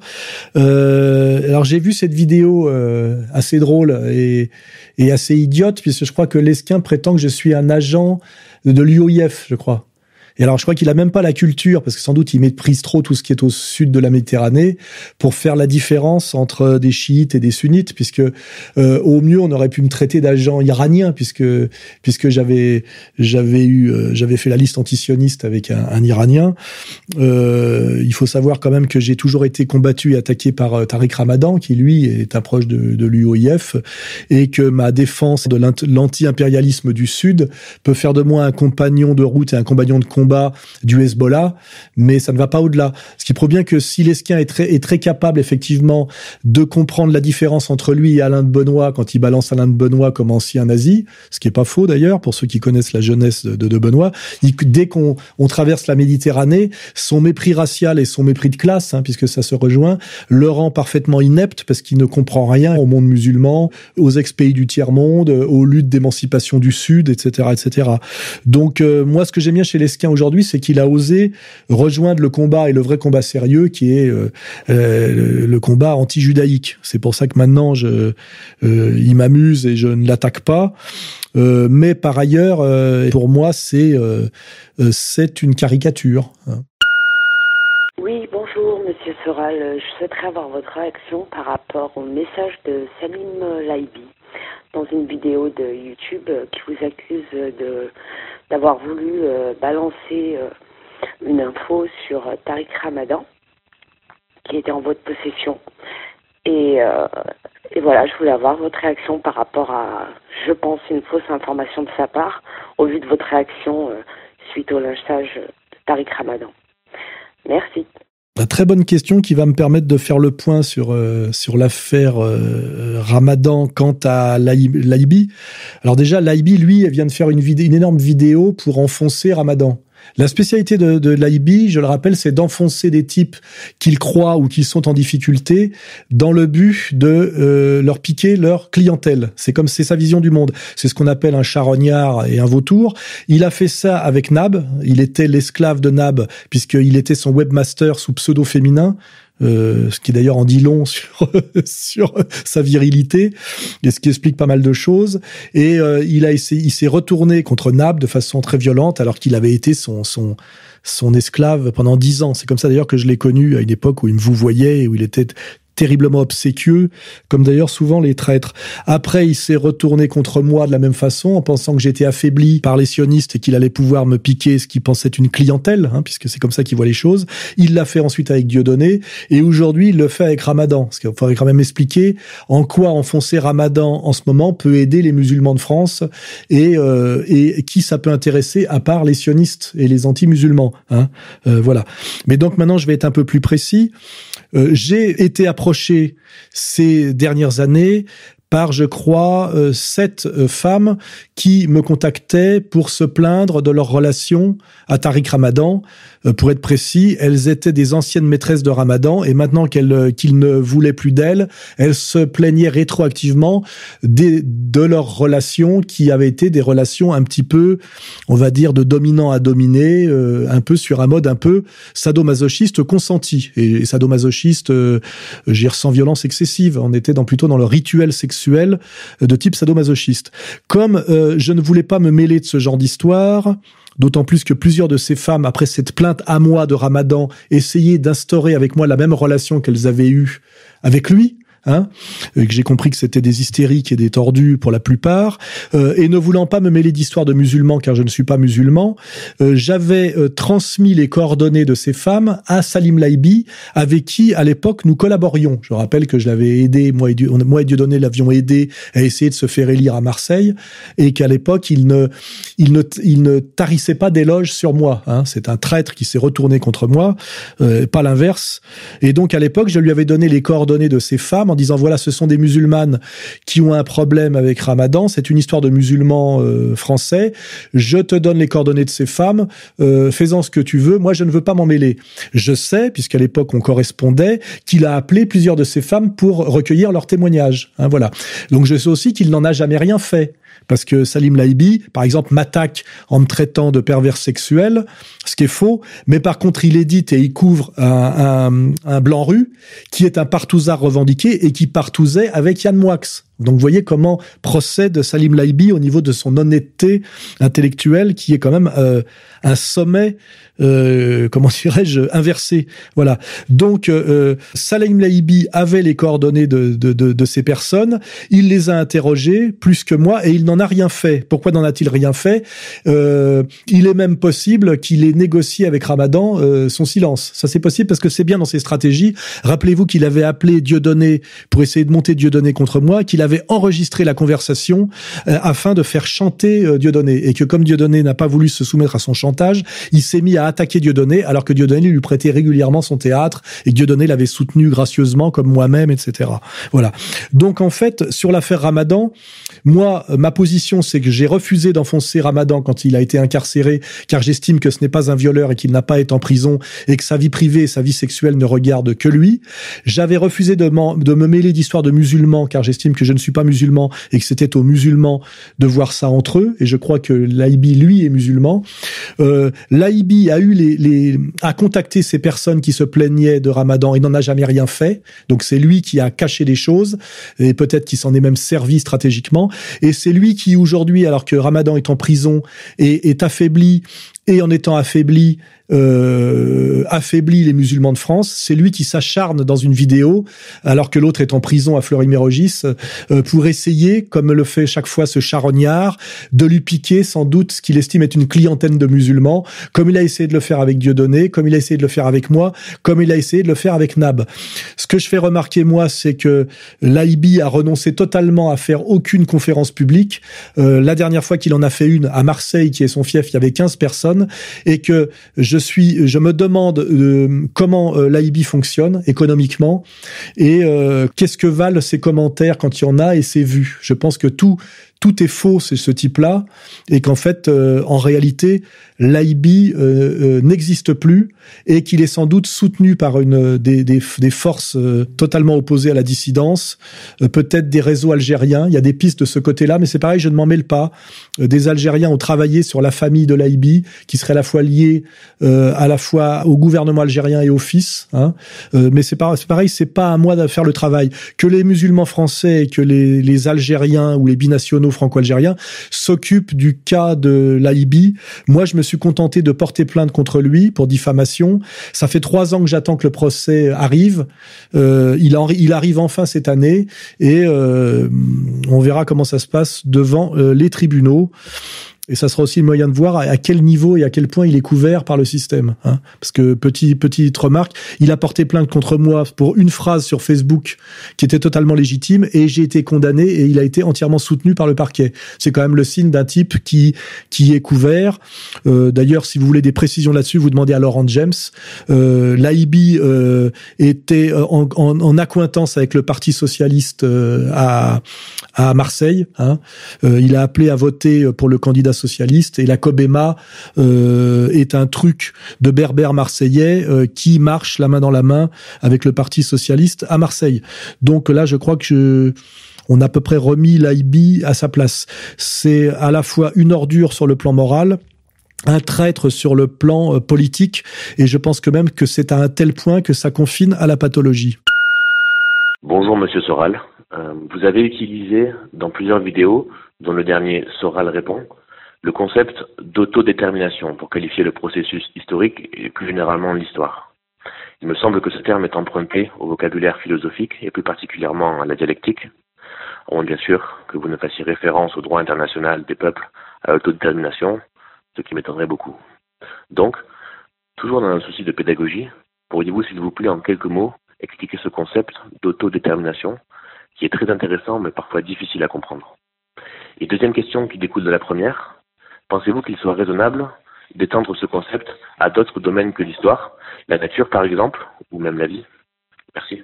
Euh, alors j'ai vu cette vidéo euh, assez drôle et, et assez idiote puisque je crois que l'esquin prétend que je suis un agent de l'UOIF, je crois. Et alors, je crois qu'il a même pas la culture, parce que sans doute il méprise trop tout ce qui est au sud de la Méditerranée, pour faire la différence entre des chiites et des sunnites, puisque euh, au mieux on aurait pu me traiter d'agent iranien, puisque puisque j'avais j'avais eu euh, j'avais fait la liste antisioniste avec un, un Iranien. Euh, il faut savoir quand même que j'ai toujours été combattu et attaqué par euh, Tariq Ramadan, qui lui est un proche de, de l'UOIF, et que ma défense de l'anti-impérialisme du Sud peut faire de moi un compagnon de route et un compagnon de combat du Hezbollah, mais ça ne va pas au-delà. Ce qui prouve bien que si Lesquin est très, capable effectivement de comprendre la différence entre lui et Alain de Benoît quand il balance Alain de Benoît comme ancien nazi, ce qui est pas faux d'ailleurs pour ceux qui connaissent la jeunesse de, de Benoît, dès qu'on on traverse la Méditerranée, son mépris racial et son mépris de classe, hein, puisque ça se rejoint, le rend parfaitement inepte parce qu'il ne comprend rien au monde musulman, aux ex-pays du tiers-monde, aux luttes d'émancipation du Sud, etc., etc. Donc euh, moi, ce que j'aime bien chez Lesquin aujourd'hui, c'est qu'il a osé rejoindre le combat et le vrai combat sérieux qui est euh, euh, le combat anti-judaïque. C'est pour ça que maintenant, euh, il m'amuse et je ne l'attaque pas. mais par ailleurs, pour moi, c'est c'est une caricature. Hein. Oui, bonjour Monsieur Soral. Je souhaiterais avoir votre réaction par rapport au message de Salim Laibi dans une vidéo de YouTube qui vous accuse de d'avoir voulu euh, balancer euh, une info sur euh, Tariq Ramadan qui était en votre possession. Et, et, voilà, je voulais avoir votre réaction par rapport à, je pense, une fausse information de sa part, au vu de votre réaction suite au lynchage de Tariq Ramadan. Merci. Très bonne question qui va me permettre de faire le point sur euh, sur l'affaire euh, Ramadan quant à l'Aibi. Alors déjà, l'Aibi, lui, vient de faire une énorme vidéo pour enfoncer Ramadan. La spécialité de, de l'IB, je le rappelle, c'est d'enfoncer des types qu'ils croient ou qui sont en difficulté dans le but de euh, leur piquer leur clientèle. C'est comme c'est sa vision du monde. C'est ce qu'on appelle un charognard et un vautour. Il a fait ça avec Nab. Il était l'esclave de Nab puisqu'il était son webmaster sous pseudo féminin. Euh, ce qui d'ailleurs en dit long sur sur sa virilité et ce qui explique pas mal de choses. Et euh, il a essayé, il s'est retourné contre Nab de façon très violente alors qu'il avait été son son son esclave pendant dix ans. C'est comme ça d'ailleurs que je l'ai connu à une époque où il me vous voyait et où il était terriblement obséquieux, comme d'ailleurs souvent les traîtres. Après, il s'est retourné contre moi de la même façon, en pensant que j'étais affaibli par les sionistes et qu'il allait pouvoir me piquer ce qu'il pensait une clientèle, hein, puisque c'est comme ça qu'il voit les choses. Il l'a fait ensuite avec Dieudonné, et aujourd'hui, il le fait avec Ramadan. Parce qu'il faudrait quand même expliquer en quoi enfoncer Ramadan en ce moment peut aider les musulmans de France et, euh, et qui ça peut intéresser à part les sionistes et les anti-musulmans. Hein. Euh, voilà. Mais donc maintenant, je vais être un peu plus précis. Euh, j'ai été approché ces dernières années par, je crois, euh, sept euh, femmes qui me contactaient pour se plaindre de leur relation à Tariq Ramadan. Euh, pour être précis, elles étaient des anciennes maîtresses de Ramadan et maintenant qu'elles qu'ils ne voulaient plus d'elles, elles se plaignaient rétroactivement des, de leur relation qui avaient été des relations un petit peu, on va dire, de dominant à dominé, un peu sur un mode un peu sadomasochiste consenti. Et, sadomasochiste, euh, j'ai sans violence excessive. On était dans, plutôt dans le rituel sexuel de type sadomasochiste. Comme je ne voulais pas me mêler de ce genre d'histoire, d'autant plus que plusieurs de ces femmes, après cette plainte à moi de Ramadan, essayaient d'instaurer avec moi la même relation qu'elles avaient eue avec lui, hein, et que j'ai compris que c'était des hystériques et des tordus pour la plupart, euh, et ne voulant pas me mêler d'histoire de musulmans car je ne suis pas musulman, euh, j'avais euh, transmis les coordonnées de ces femmes à Salim Laibi, avec qui à l'époque nous collaborions. Je rappelle que je l'avais aidé, moi et, Dieu, moi et Dieudonné l'avions aidé à essayer de se faire élire à Marseille, et qu'à l'époque il ne, il ne, il ne tarissait pas d'éloges sur moi. Hein. C'est un traître qui s'est retourné contre moi, pas l'inverse. Et donc à l'époque je lui avais donné les coordonnées de ces femmes en disant voilà, ce sont des musulmanes qui ont un problème avec Ramadan. C'est une histoire de musulmans euh, français. Je te donne les coordonnées de ces femmes. Euh, fais-en ce que tu veux. Moi, je ne veux pas m'en mêler. Je sais, puisqu'à l'époque on correspondait, qu'il a appelé plusieurs de ces femmes pour recueillir leurs témoignages. Hein, voilà. Donc je sais aussi qu'il n'en a jamais rien fait parce que Salim Laibi, par exemple, m'attaque en me traitant de pervers sexuel, ce qui est faux, mais par contre, il édite et il couvre un, un, blanc rue qui est un partouzard revendiqué et qui partouzait avec Yann Moix. Donc vous voyez comment procède Salim Laibi au niveau de son honnêteté intellectuelle qui est quand même euh, un sommet, euh, comment dirais-je, inversé. Voilà. Donc euh, Salim Laibi avait les coordonnées de, de, de, de, ces personnes, il les a interrogées plus que moi et il n'en a rien fait. Pourquoi n'en a-t-il rien fait? Euh, Il est même possible qu'il ait négocié avec Ramadan euh, son silence. Ça c'est possible parce que c'est bien dans ses stratégies. Rappelez-vous qu'il avait appelé Dieudonné pour essayer de monter Dieudonné contre moi, qu'il enregistré la conversation euh, afin de faire chanter euh, Dieudonné et que comme Dieudonné n'a pas voulu se soumettre à son chantage, il s'est mis à attaquer Dieudonné alors que Dieudonné lui prêtait régulièrement son théâtre et Dieudonné l'avait soutenu gracieusement comme moi-même, etc. Voilà. Donc en fait, sur l'affaire Ramadan, moi, ma position, c'est que j'ai refusé d'enfoncer Ramadan quand il a été incarcéré, car j'estime que ce n'est pas un violeur et qu'il n'a pas été en prison et que sa vie privée et sa vie sexuelle ne regardent que lui. J'avais refusé de, me mêler d'histoires de musulmans, car j'estime que je ne suis pas musulman et que c'était aux musulmans de voir ça entre eux. Et je crois que l'Aïbi, lui, est musulman. Euh, a eu les, les, a contacté ces personnes qui se plaignaient de Ramadan. Il n'en a jamais rien fait. Donc c'est lui qui a caché des choses et peut-être qu'il s'en est même servi stratégiquement. Et c'est lui qui aujourd'hui, alors que Ramadan est en prison et est affaibli et en étant affaibli, euh, affaiblit les musulmans de France. C'est lui qui s'acharne dans une vidéo, alors que l'autre est en prison à Fleury-Mérogis, euh, pour essayer, comme le fait chaque fois ce charognard, de lui piquer sans doute ce qu'il estime être une clientèle de musulmans, comme il a essayé de le faire avec Dieudonné, comme il a essayé de le faire avec moi, comme il a essayé de le faire avec Nab. Ce que je fais remarquer, moi, c'est que l'AIB a renoncé totalement à faire aucune conférence publique. Euh, la dernière fois qu'il en a fait une à Marseille, qui est son fief, il y avait 15 personnes, et que je suis, je me demande euh, comment euh, l'AIB fonctionne économiquement et qu'est-ce que valent ses commentaires quand il y en a et ses vues? Je pense que tout tout est faux, c'est ce type-là, et qu'en fait, euh, en réalité, l'AIB euh, euh, n'existe plus et qu'il est sans doute soutenu par une des, des, des forces totalement opposées à la dissidence, peut-être des réseaux algériens. Il y a des pistes de ce côté-là, mais c'est pareil, je ne m'en mêle pas. des Algériens ont travaillé sur la famille de l'AIB, qui serait à la fois liée à la fois au gouvernement algérien et au fils. Hein. mais c'est pareil, pareil, c'est pas à moi de faire le travail. Que les musulmans français que les, les Algériens ou les binationaux franco-algérien, s'occupe du cas de l'AIB. Moi, je me suis contenté de porter plainte contre lui pour diffamation. Ça fait trois ans que j'attends que le procès arrive. Euh, il, arrive enfin cette année et euh, on verra comment ça se passe devant euh, les tribunaux. Et ça sera aussi le moyen de voir à quel niveau et à quel point il est couvert par le système. Hein. Parce que, petit, petite remarque, il a porté plainte contre moi pour une phrase sur Facebook qui était totalement légitime et j'ai été condamné et il a été entièrement soutenu par le parquet. C'est quand même le signe d'un type qui, qui est couvert. Euh, D'ailleurs, si vous voulez des précisions là-dessus, vous demandez à Laurent James. Euh, L'AIB euh, était en, en, en, accointance avec le Parti socialiste euh, à, à Marseille. Hein. Euh, il a appelé à voter pour le candidat socialiste et la Cobema euh, est un truc de berbère marseillais euh, qui marche la main dans la main avec le Parti socialiste à Marseille. Donc là, je crois que je, on a à peu près remis l'AIB à sa place. C'est à la fois une ordure sur le plan moral, un traître sur le plan euh, politique, et je pense que même que c'est à un tel point que ça confine à la pathologie. Bonjour Monsieur Soral. Vous avez utilisé dans plusieurs vidéos, dont le dernier Soral répond, le concept d'autodétermination pour qualifier le processus historique et plus généralement l'histoire. Il me semble que ce terme est emprunté au vocabulaire philosophique et plus particulièrement à la dialectique, à moins bien sûr que vous ne fassiez référence au droit international des peuples à l'autodétermination, ce qui m'étonnerait beaucoup. Donc, toujours dans un souci de pédagogie, pourriez-vous s'il vous plaît en quelques mots expliquer ce concept d'autodétermination qui est très intéressant mais parfois difficile à comprendre? Et deuxième question qui découle de la première, pensez-vous qu'il soit raisonnable d'étendre ce concept à d'autres domaines que l'histoire, la nature par exemple, ou même la vie? Merci.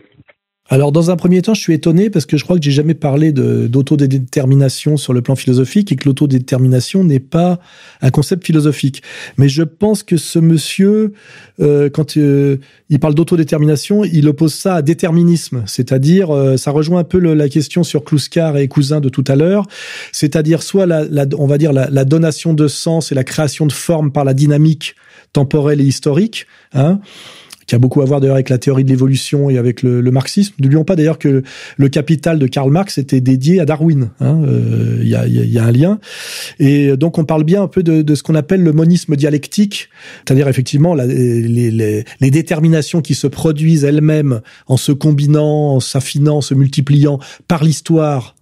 Alors dans un premier temps, je suis étonné parce que je crois que j'ai jamais parlé d'autodétermination sur le plan philosophique et que l'autodétermination n'est pas un concept philosophique. Mais je pense que ce monsieur, euh, quand euh, il parle d'autodétermination, il oppose ça à déterminisme, c'est-à-dire euh, ça rejoint un peu la question sur Kluskar et Cousin de tout à l'heure, c'est-à-dire soit la, on va dire la, la donation de sens et la création de forme par la dynamique temporelle et historique, hein, qui a beaucoup à voir d'ailleurs avec la théorie de l'évolution et avec le, le marxisme. N'oublions pas d'ailleurs que le Capital de Karl Marx était dédié à Darwin. Hein, euh, il hein, y, a, y, a, un lien. Et donc on parle bien un peu de, de ce qu'on appelle le monisme dialectique, c'est-à-dire effectivement la, les, les, les, déterminations qui se produisent elles-mêmes en se combinant, en s'affinant, se multipliant par l'histoire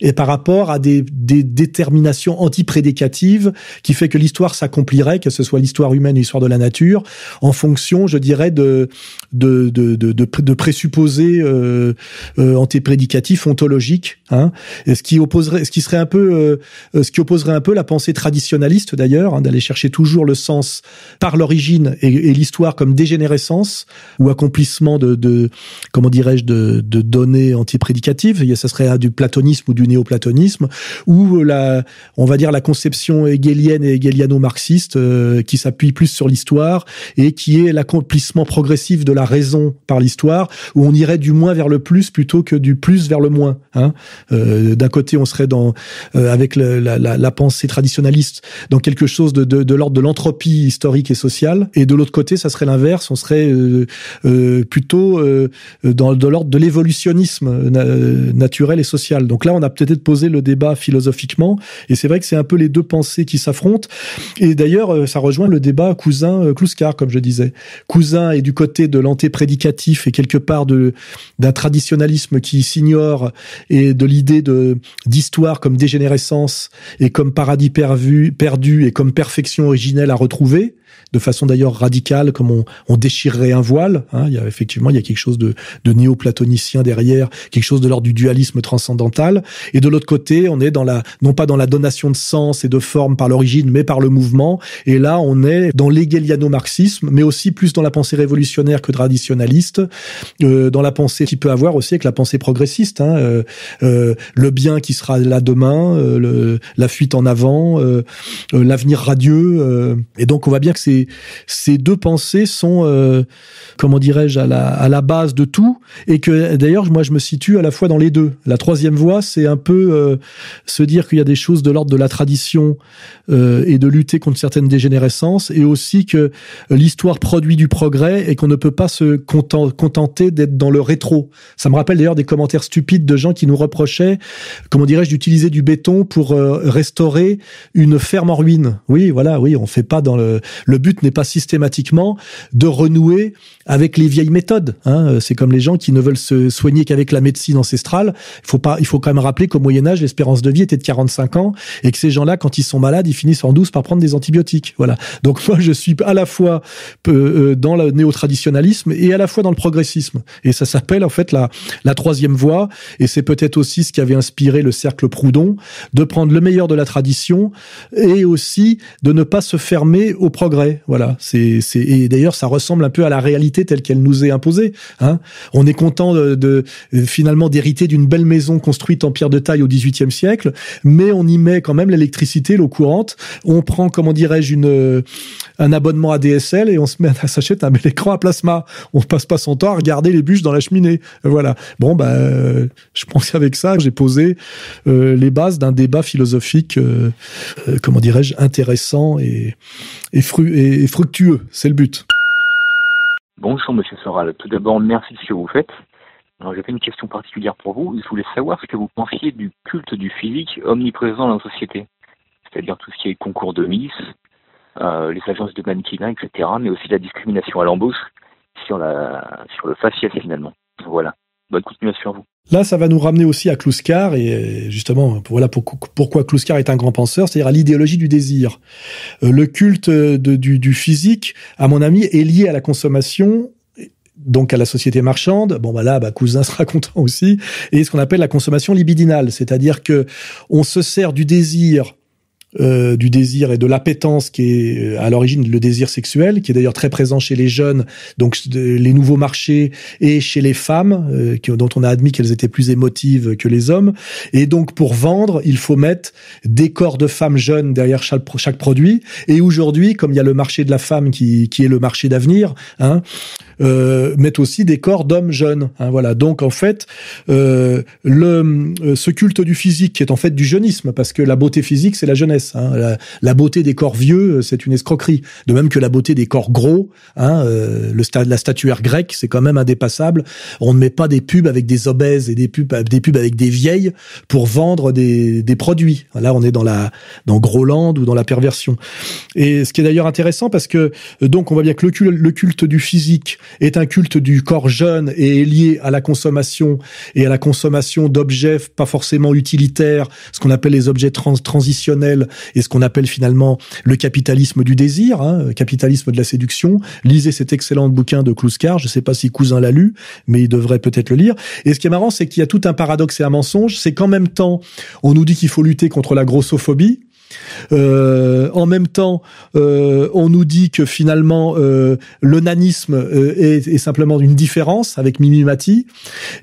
et par rapport à des, des déterminations antiprédicatives qui fait que l'histoire s'accomplirait, que ce soit l'histoire humaine ou l'histoire de la nature, en fonction, je dirais, de de de de, de, présupposés euh, euh, antiprédicatifs ontologiques, hein, et ce qui opposerait, ce qui serait un peu, euh, ce qui opposerait un peu la pensée traditionnaliste d'ailleurs, hein, d'aller chercher toujours le sens par l'origine et, et l'histoire comme dégénérescence ou accomplissement de, de comment dirais-je de, de données antiprédicatives. Ça serait du platonisme ou du néoplatonisme, ou la, on va dire la conception hegelienne et hegeliano-marxiste euh, qui s'appuie plus sur l'histoire et qui est l'accomplissement progressif de la raison par l'histoire, où on irait du moins vers le plus plutôt que du plus vers le moins. Hein. Euh, D'un côté, on serait dans euh, avec la, pensée traditionnaliste dans quelque chose de, l'ordre de l'entropie historique et sociale, et de l'autre côté, ça serait l'inverse, on serait euh, plutôt dans de l'ordre de l'évolutionnisme naturel et social. Donc là, on a peut-être posé le débat philosophiquement. Et c'est vrai que c'est un peu les deux pensées qui s'affrontent. Et d'ailleurs, ça rejoint le débat cousin-Kluskar, comme je disais. Cousin est du côté de l'antéprédicatif et quelque part de d'un traditionnalisme qui s'ignore et de l'idée d'histoire comme dégénérescence et comme paradis perdu, perdu et comme perfection originelle à retrouver de façon d'ailleurs radicale, comme on, on, déchirerait un voile. Hein. Il y a effectivement il y a quelque chose de, de néo-platonicien derrière, quelque chose de l'ordre du dualisme transcendantal. Et de l'autre côté, on est dans la non pas dans la donation de sens et de forme par l'origine, mais par le mouvement. Et là, on est dans l'hegeliano-marxisme, mais aussi plus dans la pensée révolutionnaire que traditionnaliste, euh, dans la pensée qui peut avoir aussi avec la pensée progressiste. Hein, euh, euh, le bien qui sera là demain, euh, le, la fuite en avant, euh, euh, l'avenir radieux. et donc, on voit bien que ces ces deux pensées sont, euh, comment dirais-je, à la, à la base de tout, et que d'ailleurs, moi, je me situe à la fois dans les deux. La troisième voie, c'est un peu euh, se dire qu'il y a des choses de l'ordre de la tradition euh, et de lutter contre certaines dégénérescences, et aussi que l'histoire produit du progrès et qu'on ne peut pas se contenter d'être dans le rétro. Ça me rappelle d'ailleurs des commentaires stupides de gens qui nous reprochaient, comment dirais-je, d'utiliser du béton pour restaurer une ferme en ruine. Oui, voilà, oui, on fait pas dans le, le but n'est pas systématiquement de renouer avec les vieilles méthodes. Hein. C'est comme les gens qui ne veulent se soigner qu'avec la médecine ancestrale. Il faut pas, il faut quand même rappeler qu'au Moyen Âge, l'espérance de vie était de 45 ans et que ces gens-là, quand ils sont malades, ils finissent en douce par prendre des antibiotiques. Voilà. Donc moi, je suis à la fois euh, dans le néo-traditionnalisme et à la fois dans le progressisme. Et ça s'appelle en fait la, la troisième voie. Et c'est peut-être aussi ce qui avait inspiré le cercle Proudhon de prendre le meilleur de la tradition et aussi de ne pas se fermer au progrès. Voilà. C'est, c'est et d'ailleurs ça ressemble un peu à la réalité telle qu'elle nous est imposée. Hein. On est content de, finalement d'hériter d'une belle maison construite en pierre de taille au XVIIIe siècle, mais on y met quand même l'électricité, l'eau courante. On prend comment dirais-je une un abonnement à DSL et on se met à s'acheter un bel écran à plasma. On passe pas son temps à regarder les bûches dans la cheminée. Voilà. Bon bah je pense qu'avec ça j'ai posé euh, les bases d'un débat philosophique euh, euh, comment dirais-je intéressant et et, fru et fructueux. C'est le but. Bonjour Monsieur Soral. Tout d'abord, merci de ce que vous faites. J'avais une question particulière pour vous. Je voulais savoir ce que vous pensiez du culte du physique omniprésent dans la société. C'est-à-dire tout ce qui est concours de Miss, euh, les agences de mannequinat, etc. Mais aussi la discrimination à l'embauche sur, la, sur le faciès finalement. Voilà. Bonne continuation à vous. Là, ça va nous ramener aussi à Kluskar et justement, voilà pourquoi Kluskar est un grand penseur, c'est-à-dire à, l'idéologie du désir. Euh, le culte de, du, du, physique, à mon avis, est lié à la consommation donc à la société marchande. Bon bah là, bah, cousin sera content aussi. Et ce qu'on appelle la consommation libidinale, c'est-à-dire que on se sert du désir euh, du désir et de l'appétence qui est euh, à l'origine le désir sexuel, qui est d'ailleurs très présent chez les jeunes, donc les nouveaux marchés, et chez les femmes, euh, dont on a admis qu'elles étaient plus émotives que les hommes. Et donc pour vendre, il faut mettre des corps de femmes jeunes derrière chaque, produit. Et aujourd'hui, comme il y a le marché de la femme qui, qui est le marché d'avenir, hein, euh, mettent aussi des corps d'hommes jeunes. Hein, voilà. Donc en fait, euh, le euh, ce culte du physique qui est en fait du jeunisme, parce que la beauté physique c'est la jeunesse. Hein, la, beauté des corps vieux c'est une escroquerie. De même que la beauté des corps gros, hein, euh, la statuaire grecque c'est quand même indépassable. On ne met pas des pubs avec des obèses et des pubs des pubs avec des vieilles pour vendre des, des produits. Là on est dans la dans Groland ou dans la perversion. Et ce qui est d'ailleurs intéressant parce que donc on voit bien que le culte du physique est un culte du corps jeune et est lié à la consommation et à la consommation d'objets pas forcément utilitaires, ce qu'on appelle les objets transitionnels et ce qu'on appelle finalement le capitalisme du désir, hein, capitalisme de la séduction. Lisez cet excellent bouquin de Kluskar, je ne sais pas si Cousin l'a lu, mais il devrait peut-être le lire. Et ce qui est marrant, c'est qu'il y a tout un paradoxe et un mensonge, c'est qu'en même temps, on nous dit qu'il faut lutter contre la grossophobie, euh, en même temps, euh, on nous dit que finalement euh, l'onanisme euh, est, simplement une différence avec Mimi Mati,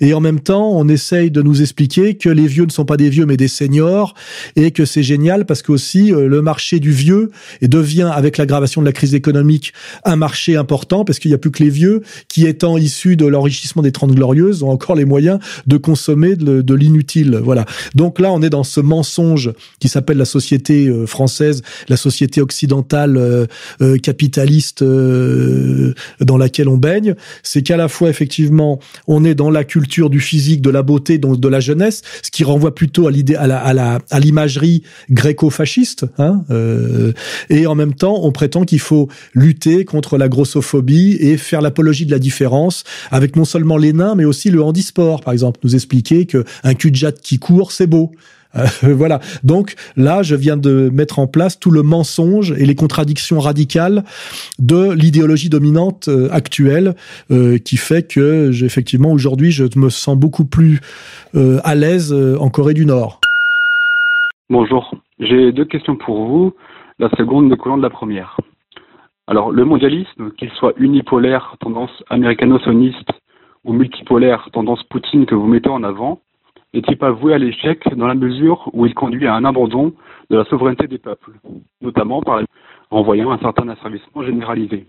et en même temps, on essaye de nous expliquer que les vieux ne sont pas des vieux mais des seniors, et que c'est génial parce qu'aussi euh, le marché du vieux devient, avec l'aggravation de la crise économique, un marché important parce qu'il n'y a plus que les vieux qui, étant issus de l'enrichissement des Trente Glorieuses, ont encore les moyens de consommer de, de l'inutile. Voilà. Donc là, on est dans ce mensonge qui s'appelle la société euh, française, la société occidentale euh, euh, capitaliste dans laquelle on baigne, c'est qu'à la fois effectivement on est dans la culture du physique, de la beauté, donc de la jeunesse, ce qui renvoie plutôt à l'idée à la à la à l'imagerie gréco-fasciste, hein, et en même temps on prétend qu'il faut lutter contre la grossophobie et faire l'apologie de la différence avec non seulement les nains mais aussi le handisport par exemple, nous expliquer que un cul de qui court c'est beau. Euh, voilà. Donc là, je viens de mettre en place tout le mensonge et les contradictions radicales de l'idéologie dominante euh, actuelle, euh, qui fait que, effectivement, aujourd'hui, je me sens beaucoup plus à l'aise en Corée du Nord. Bonjour. J'ai deux questions pour vous. La seconde découlant de la première. Alors, le mondialisme, qu'il soit unipolaire, tendance américano-sioniste, ou multipolaire, tendance Poutine que vous mettez en avant, n'est-il pas voué à l'échec dans la mesure où il conduit à un abandon de la souveraineté des peuples, notamment par renvoyant un certain asservissement généralisé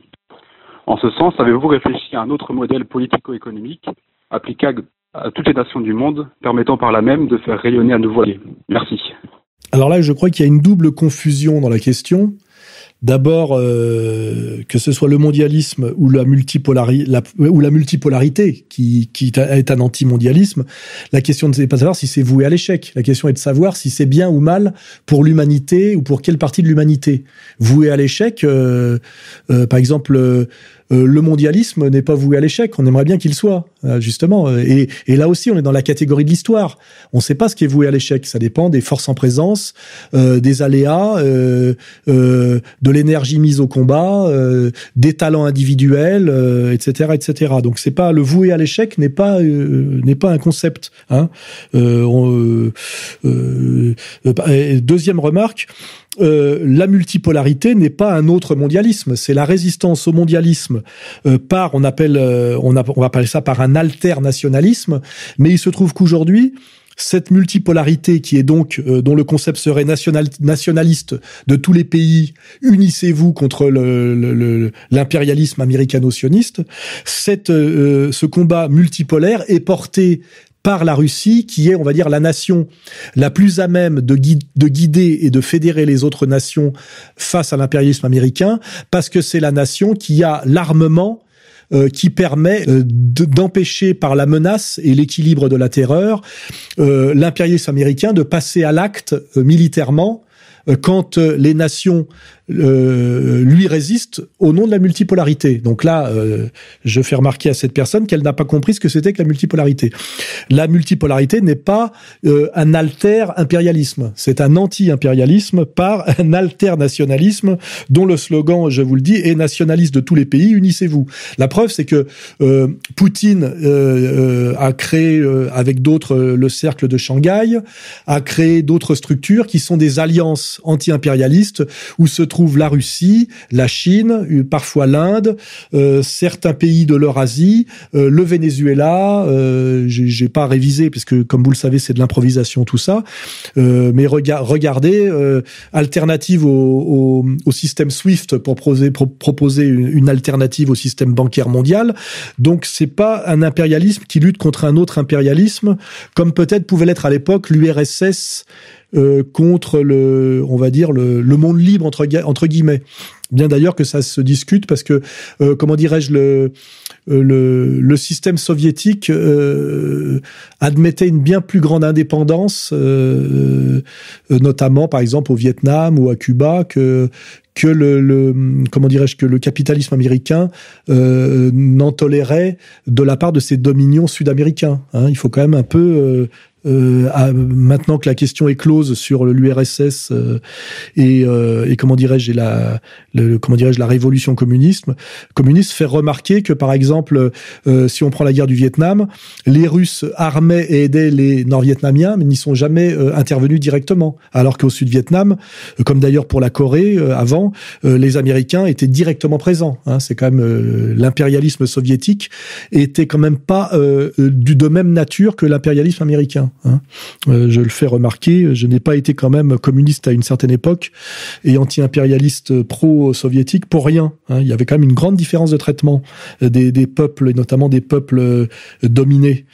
En ce sens, avez-vous réfléchi à un autre modèle politico-économique applicable à toutes les nations du monde, permettant par là même de faire rayonner à nouveau les Merci. Alors là, je crois qu'il y a une double confusion dans la question. D'abord, euh, que ce soit le mondialisme ou la, ou la multipolarité qui, qui est un anti-mondialisme, la question n'est pas de savoir si c'est voué à l'échec. La question est de savoir si c'est bien ou mal pour l'humanité ou pour quelle partie de l'humanité. Voué à l'échec, euh, euh, par exemple, euh, le mondialisme n'est pas voué à l'échec. On aimerait bien qu'il soit, euh, justement. Et, et, là aussi, on est dans la catégorie de l'histoire. On ne sait pas ce qui est voué à l'échec. Ça dépend des forces en présence, euh, des aléas, euh, euh, de l'énergie mise au combat, des talents individuels, etc., etc. Donc, c'est pas le voué à l'échec n'est pas n'est pas un concept. Hein. Deuxième remarque. Euh, la multipolarité n'est pas un autre mondialisme, c'est la résistance au mondialisme euh, par, on appelle, euh, on, va appeler ça par un alternationalisme, mais il se trouve qu'aujourd'hui, cette multipolarité qui est donc dont le concept serait national, nationaliste de tous les pays, unissez-vous contre l'impérialisme américano-sioniste. Cette, ce combat multipolaire est porté par la Russie, qui est, on va dire, la nation la plus à même de, de guider et de fédérer les autres nations face à l'impérialisme américain, parce que c'est la nation qui a l'armement euh, qui permet euh, d'empêcher par la menace et l'équilibre de la terreur euh, l'impérialisme américain de passer à l'acte militairement quand les nations euh, lui résiste au nom de la multipolarité. Donc là, euh, je fais remarquer à cette personne qu'elle n'a pas compris ce que c'était que la multipolarité. La multipolarité n'est pas euh, un alter impérialisme, c'est un anti-impérialisme par un alter nationalisme dont le slogan, je vous le dis, est nationaliste de tous les pays, unissez-vous. La preuve, c'est que Poutine a créé avec d'autres le cercle de Shanghai, a créé d'autres structures qui sont des alliances anti-impérialistes où se trouve la Russie, la Chine, euh, parfois l'Inde, euh, certains pays de l'Eurasie, euh, le Venezuela. Euh, J'ai pas révisé parce que, comme vous le savez, c'est de l'improvisation tout ça. mais regardez, alternative au, système SWIFT pour proposer une, alternative au système bancaire mondial. Donc c'est pas un impérialisme qui lutte contre un autre impérialisme, comme peut-être pouvait l'être à l'époque l'URSS euh, contre le, on va dire le, le monde libre entre, guillemets. Bien d'ailleurs que ça se discute parce que, euh, comment dirais-je, le, euh, le, le, système soviétique euh, admettait une bien plus grande indépendance, notamment par exemple au Vietnam ou à Cuba, que que le, le comment dirais-je que le capitalisme américain n'en tolérait de la part de ses dominions sud-américains. Hein. Il faut quand même un peu euh, maintenant que la question est close sur l'URSS euh, et, euh, et, comment dirais-je la le, comment dirais-je la révolution communisme communiste fait remarquer que par exemple euh, si on prend la guerre du Vietnam les Russes armaient et aidaient les Nord-Vietnamiens mais n'y sont jamais intervenus directement. Alors qu'au Sud-Vietnam comme d'ailleurs pour la Corée avant les Américains étaient directement présents hein, c'est quand même l'impérialisme soviétique était quand même pas du de même nature que l'impérialisme américain Hein. Euh, je le fais remarquer, je n'ai pas été quand même communiste à une certaine époque et anti-impérialiste pro-soviétique pour rien. Hein. Il y avait quand même une grande différence de traitement des, des peuples, et notamment des peuples euh, dominés.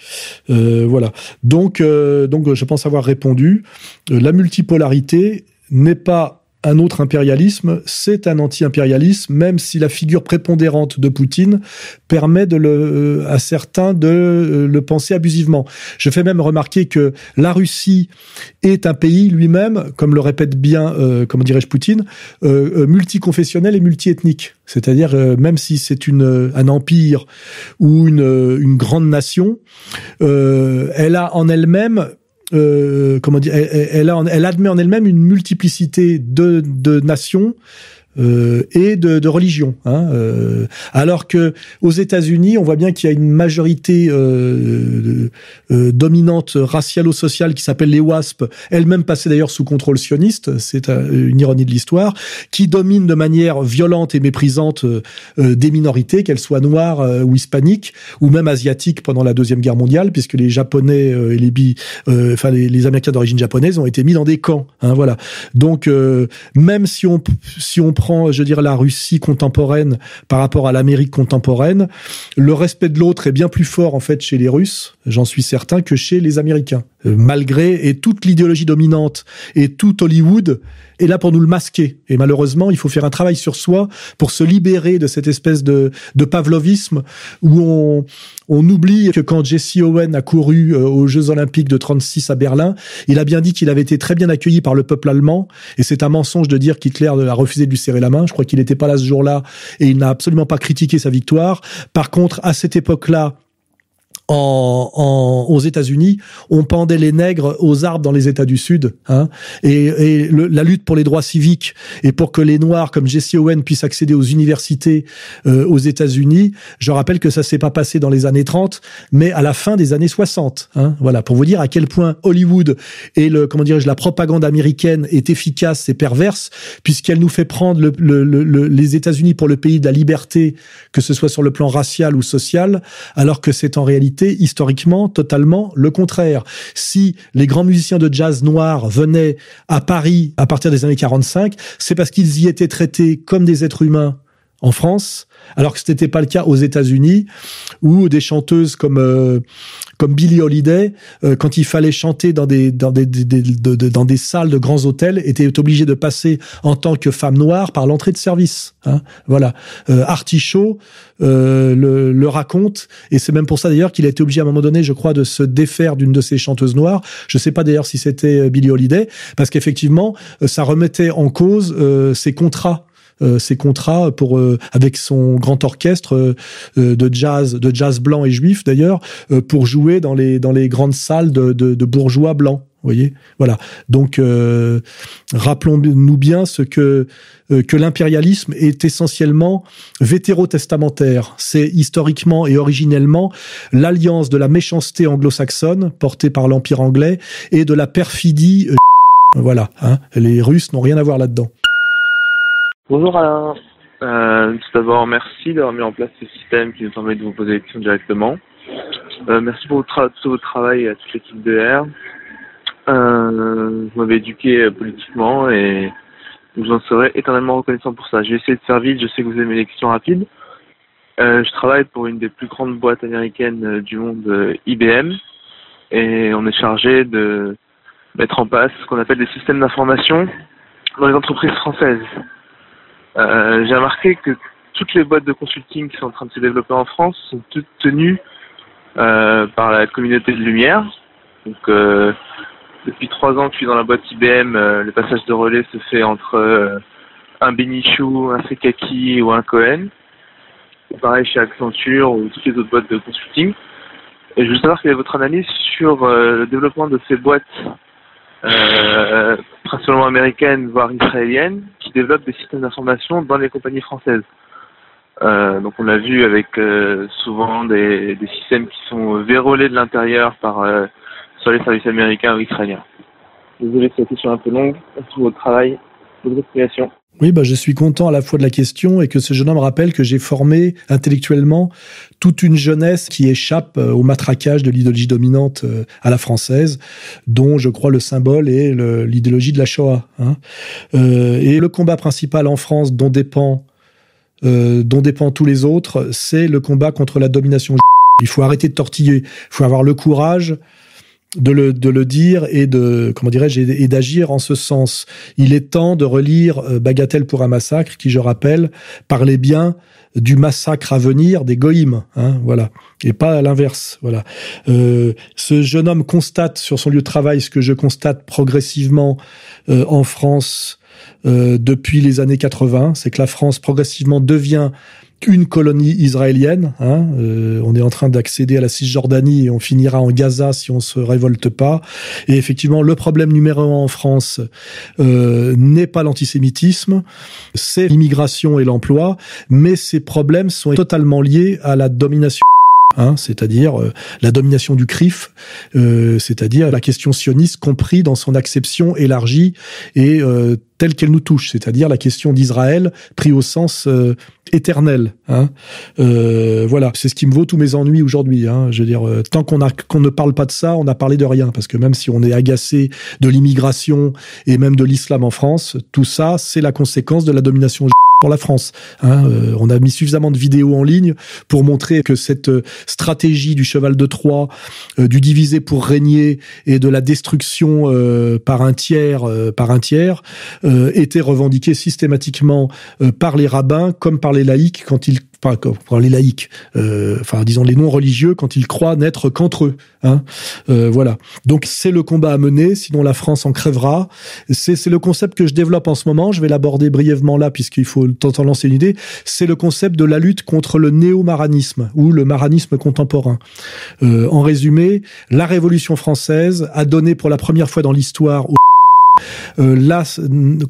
Euh, voilà. Donc, euh, donc, je pense avoir répondu. La multipolarité n'est pas un autre impérialisme, c'est un anti-impérialisme, même si la figure prépondérante de Poutine permet de le, euh, à certains de euh, le penser abusivement. Je fais même remarquer que la Russie est un pays lui-même, comme le répète bien, euh, comment dirais-je, Poutine, euh, multiconfessionnel et multiethnique. C'est-à-dire, même si c'est une un empire ou une, une grande nation, elle a en elle-même euh, comment dire, elle, admet en elle-même une multiplicité de nations euh, et de, de religion. Hein, euh, alors que aux États-Unis, on voit bien qu'il y a une majorité euh, euh dominante racialo-sociale qui s'appelle les WASP, elle-même passée d'ailleurs sous contrôle sioniste, c'est une ironie de l'histoire, qui domine de manière violente et méprisante euh, des minorités, qu'elles soient noires ou hispaniques, ou même asiatiques pendant la deuxième guerre mondiale, puisque les Japonais et les bi, enfin les, Américains d'origine japonaise ont été mis dans des camps. Hein, voilà. Donc même si on si on prend, je veux dire, la Russie contemporaine par rapport à l'Amérique contemporaine, le respect de l'autre est bien plus fort en fait chez les Russes, j'en suis certain, que chez les Américains. Euh, malgré et toute l'idéologie dominante et tout Hollywood est là pour nous le masquer. Et malheureusement, il faut faire un travail sur soi pour se libérer de cette espèce de, de pavlovisme où on, on oublie que quand Jesse Owen a couru euh, aux Jeux Olympiques de 36 à Berlin, il a bien dit qu'il avait été très bien accueilli par le peuple allemand. Et c'est un mensonge de dire qu'Hitler a refusé de lui serrer la main. Je crois qu'il n'était pas là ce jour-là et il n'a absolument pas critiqué sa victoire. Par contre, à cette époque-là, en, en, aux États-Unis, on pendait les nègres aux arbres dans les États du Sud. Hein, et, et le, la lutte pour les droits civiques et pour que les Noirs comme Jesse Owen puissent accéder aux universités euh, aux États-Unis, je rappelle que ça s'est pas passé dans les années 30, mais à la fin des années 60. Hein, voilà, pour vous dire à quel point Hollywood et le comment dirais-je la propagande américaine est efficace et perverse, puisqu'elle nous fait prendre le, le, le, les États-Unis pour le pays de la liberté, que ce soit sur le plan racial ou social, alors que c'est en réalité historiquement totalement le contraire. Si les grands musiciens de jazz noirs venaient à Paris à partir des années 45, c'est parce qu'ils y étaient traités comme des êtres humains en France, alors que ce n'était pas le cas aux États-Unis, où des chanteuses comme euh, comme Billie Holiday, euh, quand il fallait chanter dans des dans des, dans des salles de grands hôtels, étaient obligées de passer en tant que femme noire par l'entrée de service. Hein, voilà. Euh, Artichaut euh, le, le, raconte, et c'est même pour ça d'ailleurs qu'il a été obligé à un moment donné, je crois, de se défaire d'une de ses chanteuses noires. Je sais pas d'ailleurs si c'était Billie Holiday, parce qu'effectivement, ça remettait en cause ses contrats euh, ses contrats pour euh, avec son grand orchestre euh, de jazz, de jazz blanc et juif d'ailleurs, pour jouer dans les dans les grandes salles de, de, de bourgeois blancs. Vous voyez, voilà. Donc, rappelons-nous bien ce que que l'impérialisme est essentiellement vétérotestamentaire. C'est historiquement et originellement l'alliance de la méchanceté anglo-saxonne portée par l'empire anglais et de la perfidie. voilà, hein. les Russes n'ont rien à voir là-dedans. Bonjour Alain. Euh, tout d'abord, merci d'avoir mis en place ce système qui nous permet de vous poser des questions directement. Euh, merci pour votre tout votre travail à toute l'équipe de R. Euh, vous m'avez éduqué politiquement et vous en serez éternellement reconnaissant pour ça. Je vais essayer de faire vite, je sais que vous aimez les questions rapides. Je travaille pour une des plus grandes boîtes américaines du monde, IBM, et on est chargé de mettre en place ce qu'on appelle des systèmes d'information dans les entreprises françaises. Euh, j'ai remarqué que toutes les boîtes de consulting qui sont en train de se développer en France sont toutes tenues euh, par la communauté de lumière. Donc euh, depuis trois ans que je suis dans la boîte IBM, le passage de relais se fait entre un Benichou, un Sekaki ou un Cohen. pareil chez Accenture ou toutes les autres boîtes de consulting. Et je veux savoir quelle est votre analyse sur le développement de ces boîtes euh, principalement américaines, voire israéliennes, qui développent des systèmes d'information dans les compagnies françaises. Euh, donc on l'a vu avec euh, souvent des, des, systèmes qui sont vérolés de l'intérieur par euh, soit les services américains ou israéliens. Désolé, cette question un peu longue. Merci pour votre travail, votre explication. Oui, bah, je suis content à la fois de la question et que ce jeune homme rappelle que j'ai formé intellectuellement toute une jeunesse qui échappe euh, au matraquage de l'idéologie dominante euh, à la française, dont je crois le symbole est l'idéologie de la Shoah. Hein. Euh, et le combat principal en France dont dépend, euh, dont dépend tous les autres, c'est le combat contre la domination. Il faut arrêter de tortiller. Il faut avoir le courage de le, de le dire et de comment dirais-je et d'agir en ce sens. Il est temps de relire euh, Bagatelle pour un massacre, qui je rappelle parlait bien du massacre à venir des goïms, hein, voilà, et pas à l'inverse, voilà. Euh, ce jeune homme constate sur son lieu de travail ce que je constate progressivement euh, en France euh, depuis les années 80, c'est que la France progressivement devient une colonie israélienne. Hein, euh, on est en train d'accéder à la Cisjordanie et on finira en Gaza si on se révolte pas. Et effectivement, le problème numéro un en France euh, n'est pas l'antisémitisme, c'est l'immigration et l'emploi, mais ces problèmes sont totalement liés à la domination Hein, c'est-à-dire euh, la domination du CRIF, euh, c'est-à-dire la question sioniste compris dans son acception élargie et euh, telle qu'elle nous touche, c'est-à-dire la question d'Israël pris au sens éternel. Hein. voilà, c'est ce qui me vaut tous mes ennuis aujourd'hui. Hein. Je veux dire, tant qu'on qu'on ne parle pas de ça, on n'a parlé de rien, parce que même si on est agacé de l'immigration et même de l'islam en France, tout ça, c'est la conséquence de la domination pour la France. Hein, euh, on a mis suffisamment de vidéos en ligne pour montrer que cette euh, stratégie du cheval de Troie, euh, du diviser pour régner et de la destruction par un tiers, par un tiers, était revendiquée systématiquement par les rabbins comme par les laïcs quand ils pas pour les laïcs, euh, enfin disons les non religieux quand ils croient n'être qu'entre eux. Hein euh, voilà. Donc c'est le combat à mener, sinon la France en crèvera. C'est le concept que je développe en ce moment. Je vais l'aborder brièvement là puisqu'il faut t'en lancer une idée. C'est le concept de la lutte contre le néo-maranisme ou le maranisme contemporain. Euh, en résumé, la Révolution française a donné pour la première fois dans l'histoire la,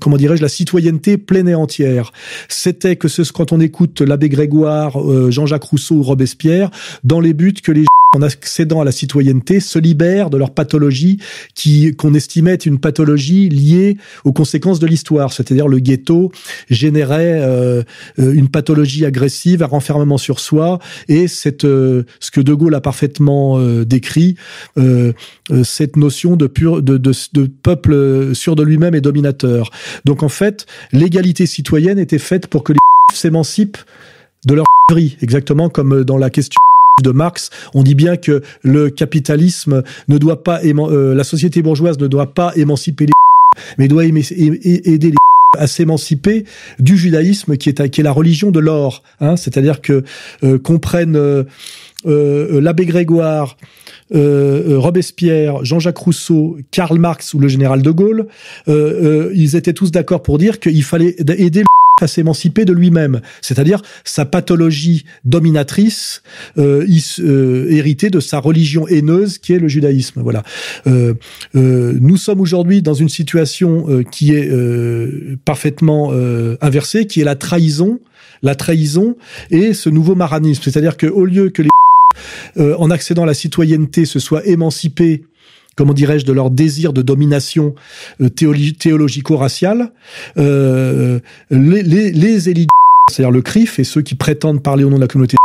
comment dirais-je, la citoyenneté pleine et entière. C'était que ce, quand on écoute l'abbé Grégoire, euh, Jean-Jacques Rousseau ou Robespierre, dans les buts que les en accédant à la citoyenneté, se libèrent de leur pathologie qui qu'on estimait être une pathologie liée aux conséquences de l'histoire, c'est-à-dire le ghetto générait euh, euh, une pathologie agressive, un renfermement sur soi, et cette euh, ce que De Gaulle a parfaitement décrit, cette notion de pur de, de, de peuple sûr de lui-même et dominateur. Donc en fait, l'égalité citoyenne était faite pour que les s'émancipent de leur exactement comme dans la question de Marx, on dit bien que le capitalisme ne doit pas, euh, la société bourgeoise ne doit pas émanciper les mais doit aider les à s'émanciper du judaïsme qui est, la religion de l'or. Hein, C'est-à-dire que euh, comprennent l'abbé Grégoire, Robespierre, Jean-Jacques Rousseau, Karl Marx ou le général de Gaulle, ils étaient tous d'accord pour dire qu'il fallait aider à s'émanciper de lui-même, c'est-à-dire sa pathologie dominatrice euh, euh, héritée de sa religion haineuse qui est le judaïsme. Voilà. Euh, euh nous sommes aujourd'hui dans une situation euh, qui est parfaitement inversée, qui est la trahison, la trahison et ce nouveau maranisme, c'est-à-dire que au lieu que les en accédant à la citoyenneté se soient émancipés comment dirais-je, de leur désir de domination euh, théologico-raciale, euh, les, les, les élites, c'est-à-dire le CRIF et ceux qui prétendent parler au nom de la communauté,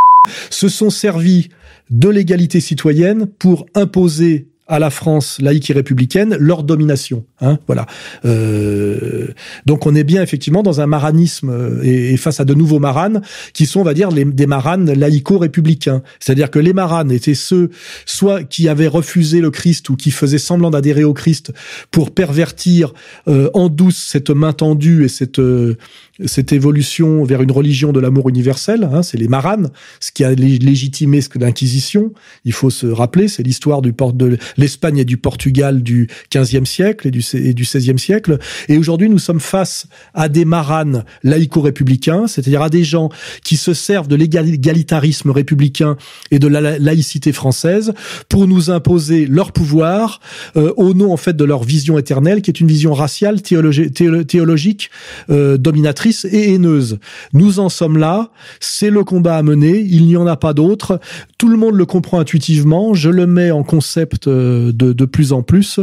se sont servis de l'égalité citoyenne pour imposer à la France laïque et républicaine leur domination. Hein, voilà. Euh, donc on est bien effectivement dans un maranisme euh, et, face à de nouveaux maranes qui sont, on va dire, les, des maranes laïco-républicains. C'est-à-dire que les maranes étaient ceux soit qui avaient refusé le Christ ou qui faisaient semblant d'adhérer au Christ pour pervertir euh, en douce cette main tendue et cette euh, cette évolution vers une religion de l'amour universel. Hein, c'est les maranes, ce qui a légitimé ce que l'Inquisition. Il faut se rappeler, c'est l'histoire du port de l'Espagne et du Portugal du XVe siècle et du, et du XVIe siècle. Et aujourd'hui, nous sommes face à des maranes laïco-républicains, c'est-à-dire à des gens qui se servent de l'égalitarisme républicain et de la laïcité française pour nous imposer leur pouvoir euh, au nom en fait de leur vision éternelle, qui est une vision raciale, théologique, euh, dominatrice et haineuse. Nous en sommes là. C'est le combat à mener. Il n'y en a pas d'autre. Tout le monde le comprend intuitivement. Je le mets en concept euh, de, de, plus en plus.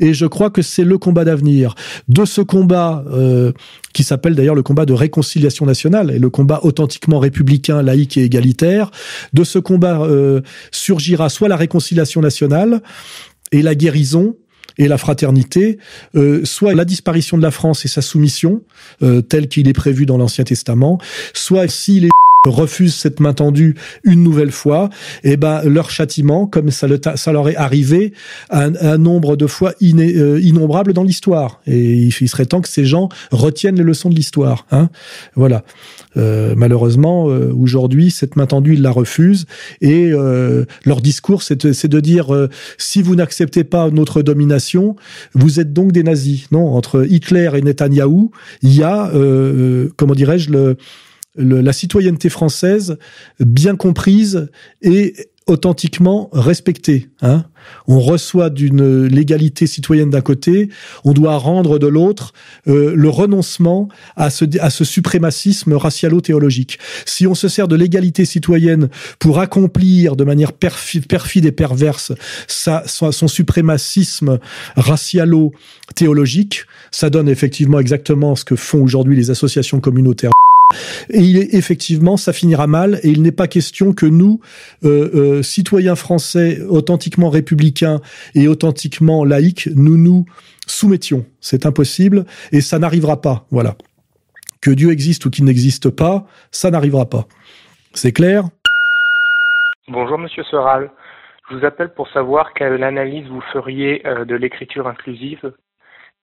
Et je crois que c'est le combat d'avenir. De ce combat, euh, qui s'appelle d'ailleurs le combat de réconciliation nationale et le combat authentiquement républicain, laïque et égalitaire, de ce combat euh, surgira soit la réconciliation nationale et la guérison, et la fraternité, euh, soit la disparition de la France et sa soumission, euh, tel qu'il est prévu dans l'Ancien Testament, soit s'il est refusent cette main tendue une nouvelle fois, eh ben leur châtiment, comme ça, le ça leur est arrivé un, nombre de fois euh, innombrable dans l'histoire. Et il, serait temps que ces gens retiennent les leçons de l'histoire. Hein voilà. Euh, malheureusement, euh, aujourd'hui, cette main tendue, ils la refusent. Et euh, leur discours, c'est de, de, dire si vous n'acceptez pas notre domination, vous êtes donc des nazis. Non, entre Hitler et Netanyahou, il y a, comment dirais-je, le la citoyenneté française bien comprise et authentiquement respectée. Hein on reçoit d'une légalité citoyenne d'un côté, on doit rendre de l'autre euh, le renoncement à ce, à ce suprémacisme racialo-théologique. Si on se sert de l'égalité citoyenne pour accomplir de manière perfide, et perverse son suprémacisme racialo-théologique, ça donne effectivement exactement ce que font aujourd'hui les associations communautaires et il est effectivement, ça finira mal. Et il n'est pas question que nous, euh, euh, citoyens français authentiquement républicains et authentiquement laïcs, nous nous soumettions. C'est impossible et ça n'arrivera pas. Voilà. Que Dieu existe ou qu'il n'existe pas, ça n'arrivera pas. C'est clair? Bonjour Monsieur Soral. Je vous appelle pour savoir quelle analyse vous feriez euh, de l'écriture inclusive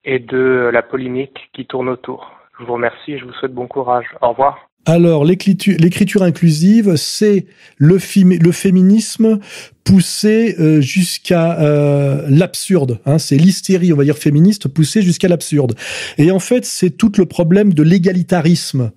et de la polémique qui tourne autour. Je vous remercie et je vous souhaite bon courage. Au revoir. Alors, l'écriture inclusive, c'est le, féminisme poussé euh, jusqu'à euh, l'absurde. Hein, c'est l'hystérie, on va dire, féministe poussée jusqu'à l'absurde. Et en fait, c'est tout le problème de l'égalitarisme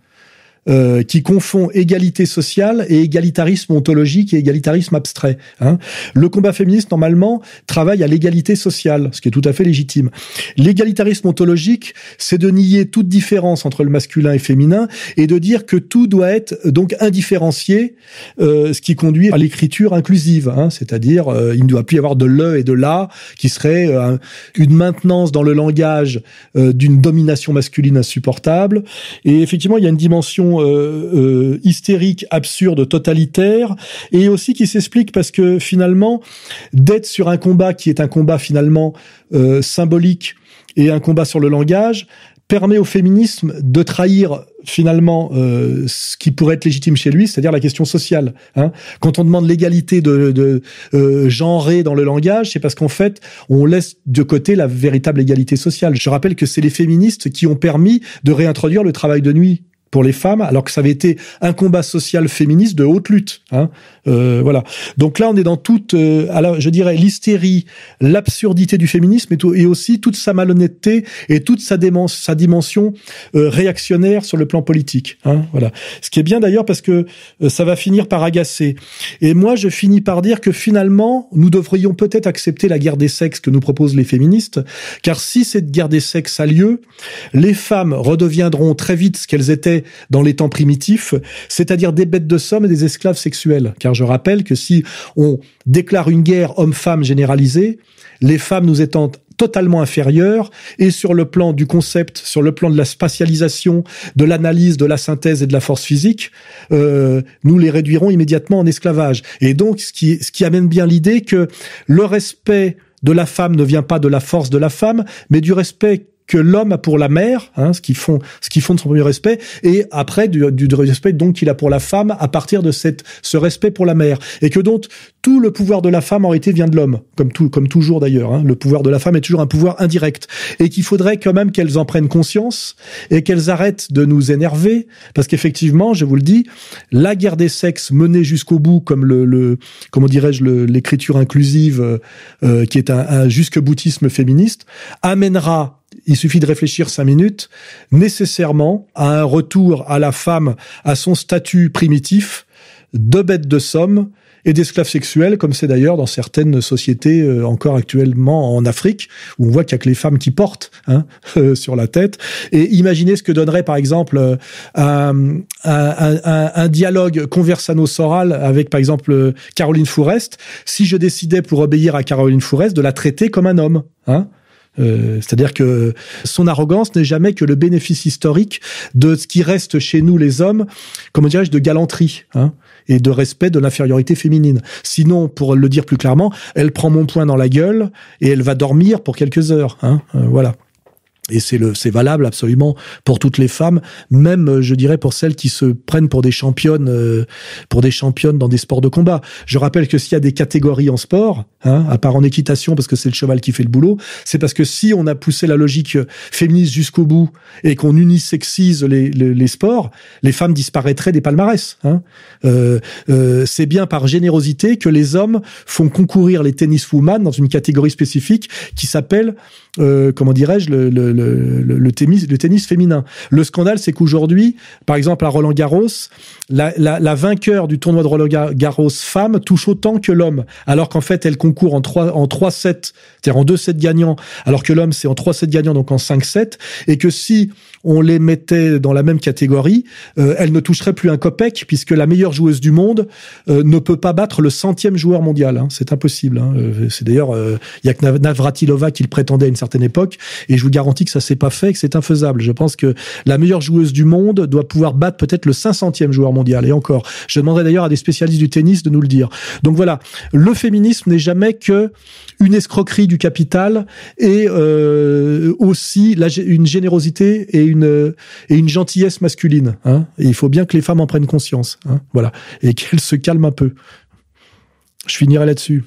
euh, qui confond égalité sociale et égalitarisme ontologique et égalitarisme abstrait. Hein. Le combat féministe, normalement, travaille à l'égalité sociale, ce qui est tout à fait légitime. L'égalitarisme ontologique, c'est de nier toute différence entre le masculin et féminin et de dire que tout doit être donc indifférencié, euh, ce qui conduit à l'écriture inclusive, hein, c'est-à-dire euh, il ne doit plus y avoir de le et de la, qui serait euh, une maintenance dans le langage d'une domination masculine insupportable. Et effectivement, il y a une dimension euh, euh, hystérique, absurde, totalitaire, et aussi qui s'explique parce que finalement, d'être sur un combat qui est un combat finalement euh, symbolique et un combat sur le langage permet au féminisme de trahir finalement ce qui pourrait être légitime chez lui, c'est-à-dire la question sociale. Hein. Quand on demande l'égalité de, de euh, genrée dans le langage, c'est parce qu'en fait, on laisse de côté la véritable égalité sociale. Je rappelle que c'est les féministes qui ont permis de réintroduire le travail de nuit pour les femmes, alors que ça avait été un combat social féministe de haute lutte. Hein. Euh, voilà. Donc là, on est dans toute, euh, alors, je dirais, l'hystérie, l'absurdité du féminisme et, tout, et, aussi toute sa malhonnêteté et toute sa, sa dimension euh, réactionnaire sur le plan politique. Hein. Voilà. Ce qui est bien d'ailleurs parce que euh, ça va finir par agacer. Et moi, je finis par dire que finalement, nous devrions peut-être accepter la guerre des sexes que nous proposent les féministes, car si cette guerre des sexes a lieu, les femmes redeviendront très vite ce qu'elles étaient dans les temps primitifs, c'est-à-dire des bêtes de somme et des esclaves sexuels. Car je rappelle que si on déclare une guerre homme-femme généralisée, les femmes nous étant totalement inférieures et sur le plan du concept, sur le plan de la spatialisation, de l'analyse, de la synthèse et de la force physique, euh, nous les réduirons immédiatement en esclavage. Et donc, ce qui, ce qui amène bien l'idée que le respect de la femme ne vient pas de la force de la femme, mais du respect que l'homme a pour la mère, hein, ce qui font, ce qui font de son premier respect, et après du, du, respect donc qu'il a pour la femme à partir de cette, ce respect pour la mère, et que donc tout le pouvoir de la femme en réalité vient de l'homme, comme tout, comme toujours d'ailleurs. Hein, le pouvoir de la femme est toujours un pouvoir indirect, et qu'il faudrait quand même qu'elles en prennent conscience et qu'elles arrêtent de nous énerver, parce qu'effectivement, je vous le dis, la guerre des sexes menée jusqu'au bout, comme le, le comment dirais-je, l'écriture inclusive, euh, qui est un, un jusque boutisme féministe, amènera il suffit de réfléchir cinq minutes, nécessairement à un retour à la femme à son statut primitif de bête de somme et d'esclaves sexuels, comme c'est d'ailleurs dans certaines sociétés euh, encore actuellement en Afrique, où on voit qu'il y a que les femmes qui portent hein, euh, sur la tête. Et imaginez ce que donnerait par exemple euh, un, un, un, dialogue conversano-soral avec par exemple Caroline Fourest, si je décidais pour obéir à Caroline Fourest de la traiter comme un homme. Hein euh, C'est-à-dire que son arrogance n'est jamais que le bénéfice historique de ce qui reste chez nous les hommes, comment dirais-je, de galanterie hein, et de respect de l'infériorité féminine. Sinon, pour le dire plus clairement, elle prend mon poing dans la gueule et elle va dormir pour quelques heures. Hein, euh, voilà. Et c'est le, c'est valable absolument pour toutes les femmes, même euh, je dirais pour celles qui se prennent pour des championnes, euh, pour des championnes dans des sports de combat. Je rappelle que s'il y a des catégories en sport, hein, à part en équitation parce que c'est le cheval qui fait le boulot, c'est parce que si on a poussé la logique féministe jusqu'au bout et qu'on unisexise les, les, les, sports, les femmes disparaîtraient des palmarès. Hein. Euh, euh, c'est bien par générosité que les hommes font concourir les tennis women dans une catégorie spécifique qui s'appelle, euh, comment dirais-je, le, le le, le, le, tennis, le tennis féminin. Le scandale, c'est qu'aujourd'hui, par exemple, à Roland Garros, la, la, la, vainqueur du tournoi de Roland Garros femme touche autant que l'homme, alors qu'en fait, elle concourt en 3, en 3 sets, c'est-à-dire en 2 sets gagnants, alors que l'homme, c'est en 3 sets gagnants, donc en 5 sets, et que si on les mettait dans la même catégorie, euh, elle ne toucherait plus un copec, puisque la meilleure joueuse du monde euh, ne peut pas battre le centième joueur mondial. Hein. C'est impossible. Hein. Euh, c'est d'ailleurs, il euh, y a que Navratilova qui le prétendait à une certaine époque, et je vous garantis que ça s'est pas fait, que c'est infaisable. Je pense que la meilleure joueuse du monde doit pouvoir battre peut-être le 500e joueur mondial. Et encore, je demanderai d'ailleurs à des spécialistes du tennis de nous le dire. Donc voilà, le féminisme n'est jamais que une escroquerie du capital et euh, aussi une générosité et une et une gentillesse masculine. Hein. Et il faut bien que les femmes en prennent conscience. Hein. Voilà, et qu'elles se calment un peu. Je finirai là-dessus.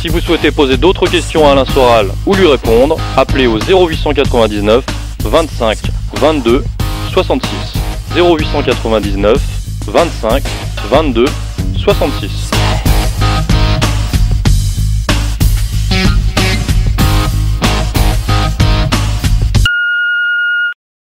Si vous souhaitez poser d'autres questions à Alain Soral ou lui répondre, appelez au 0899 25 22 66. 0899 25 22 66.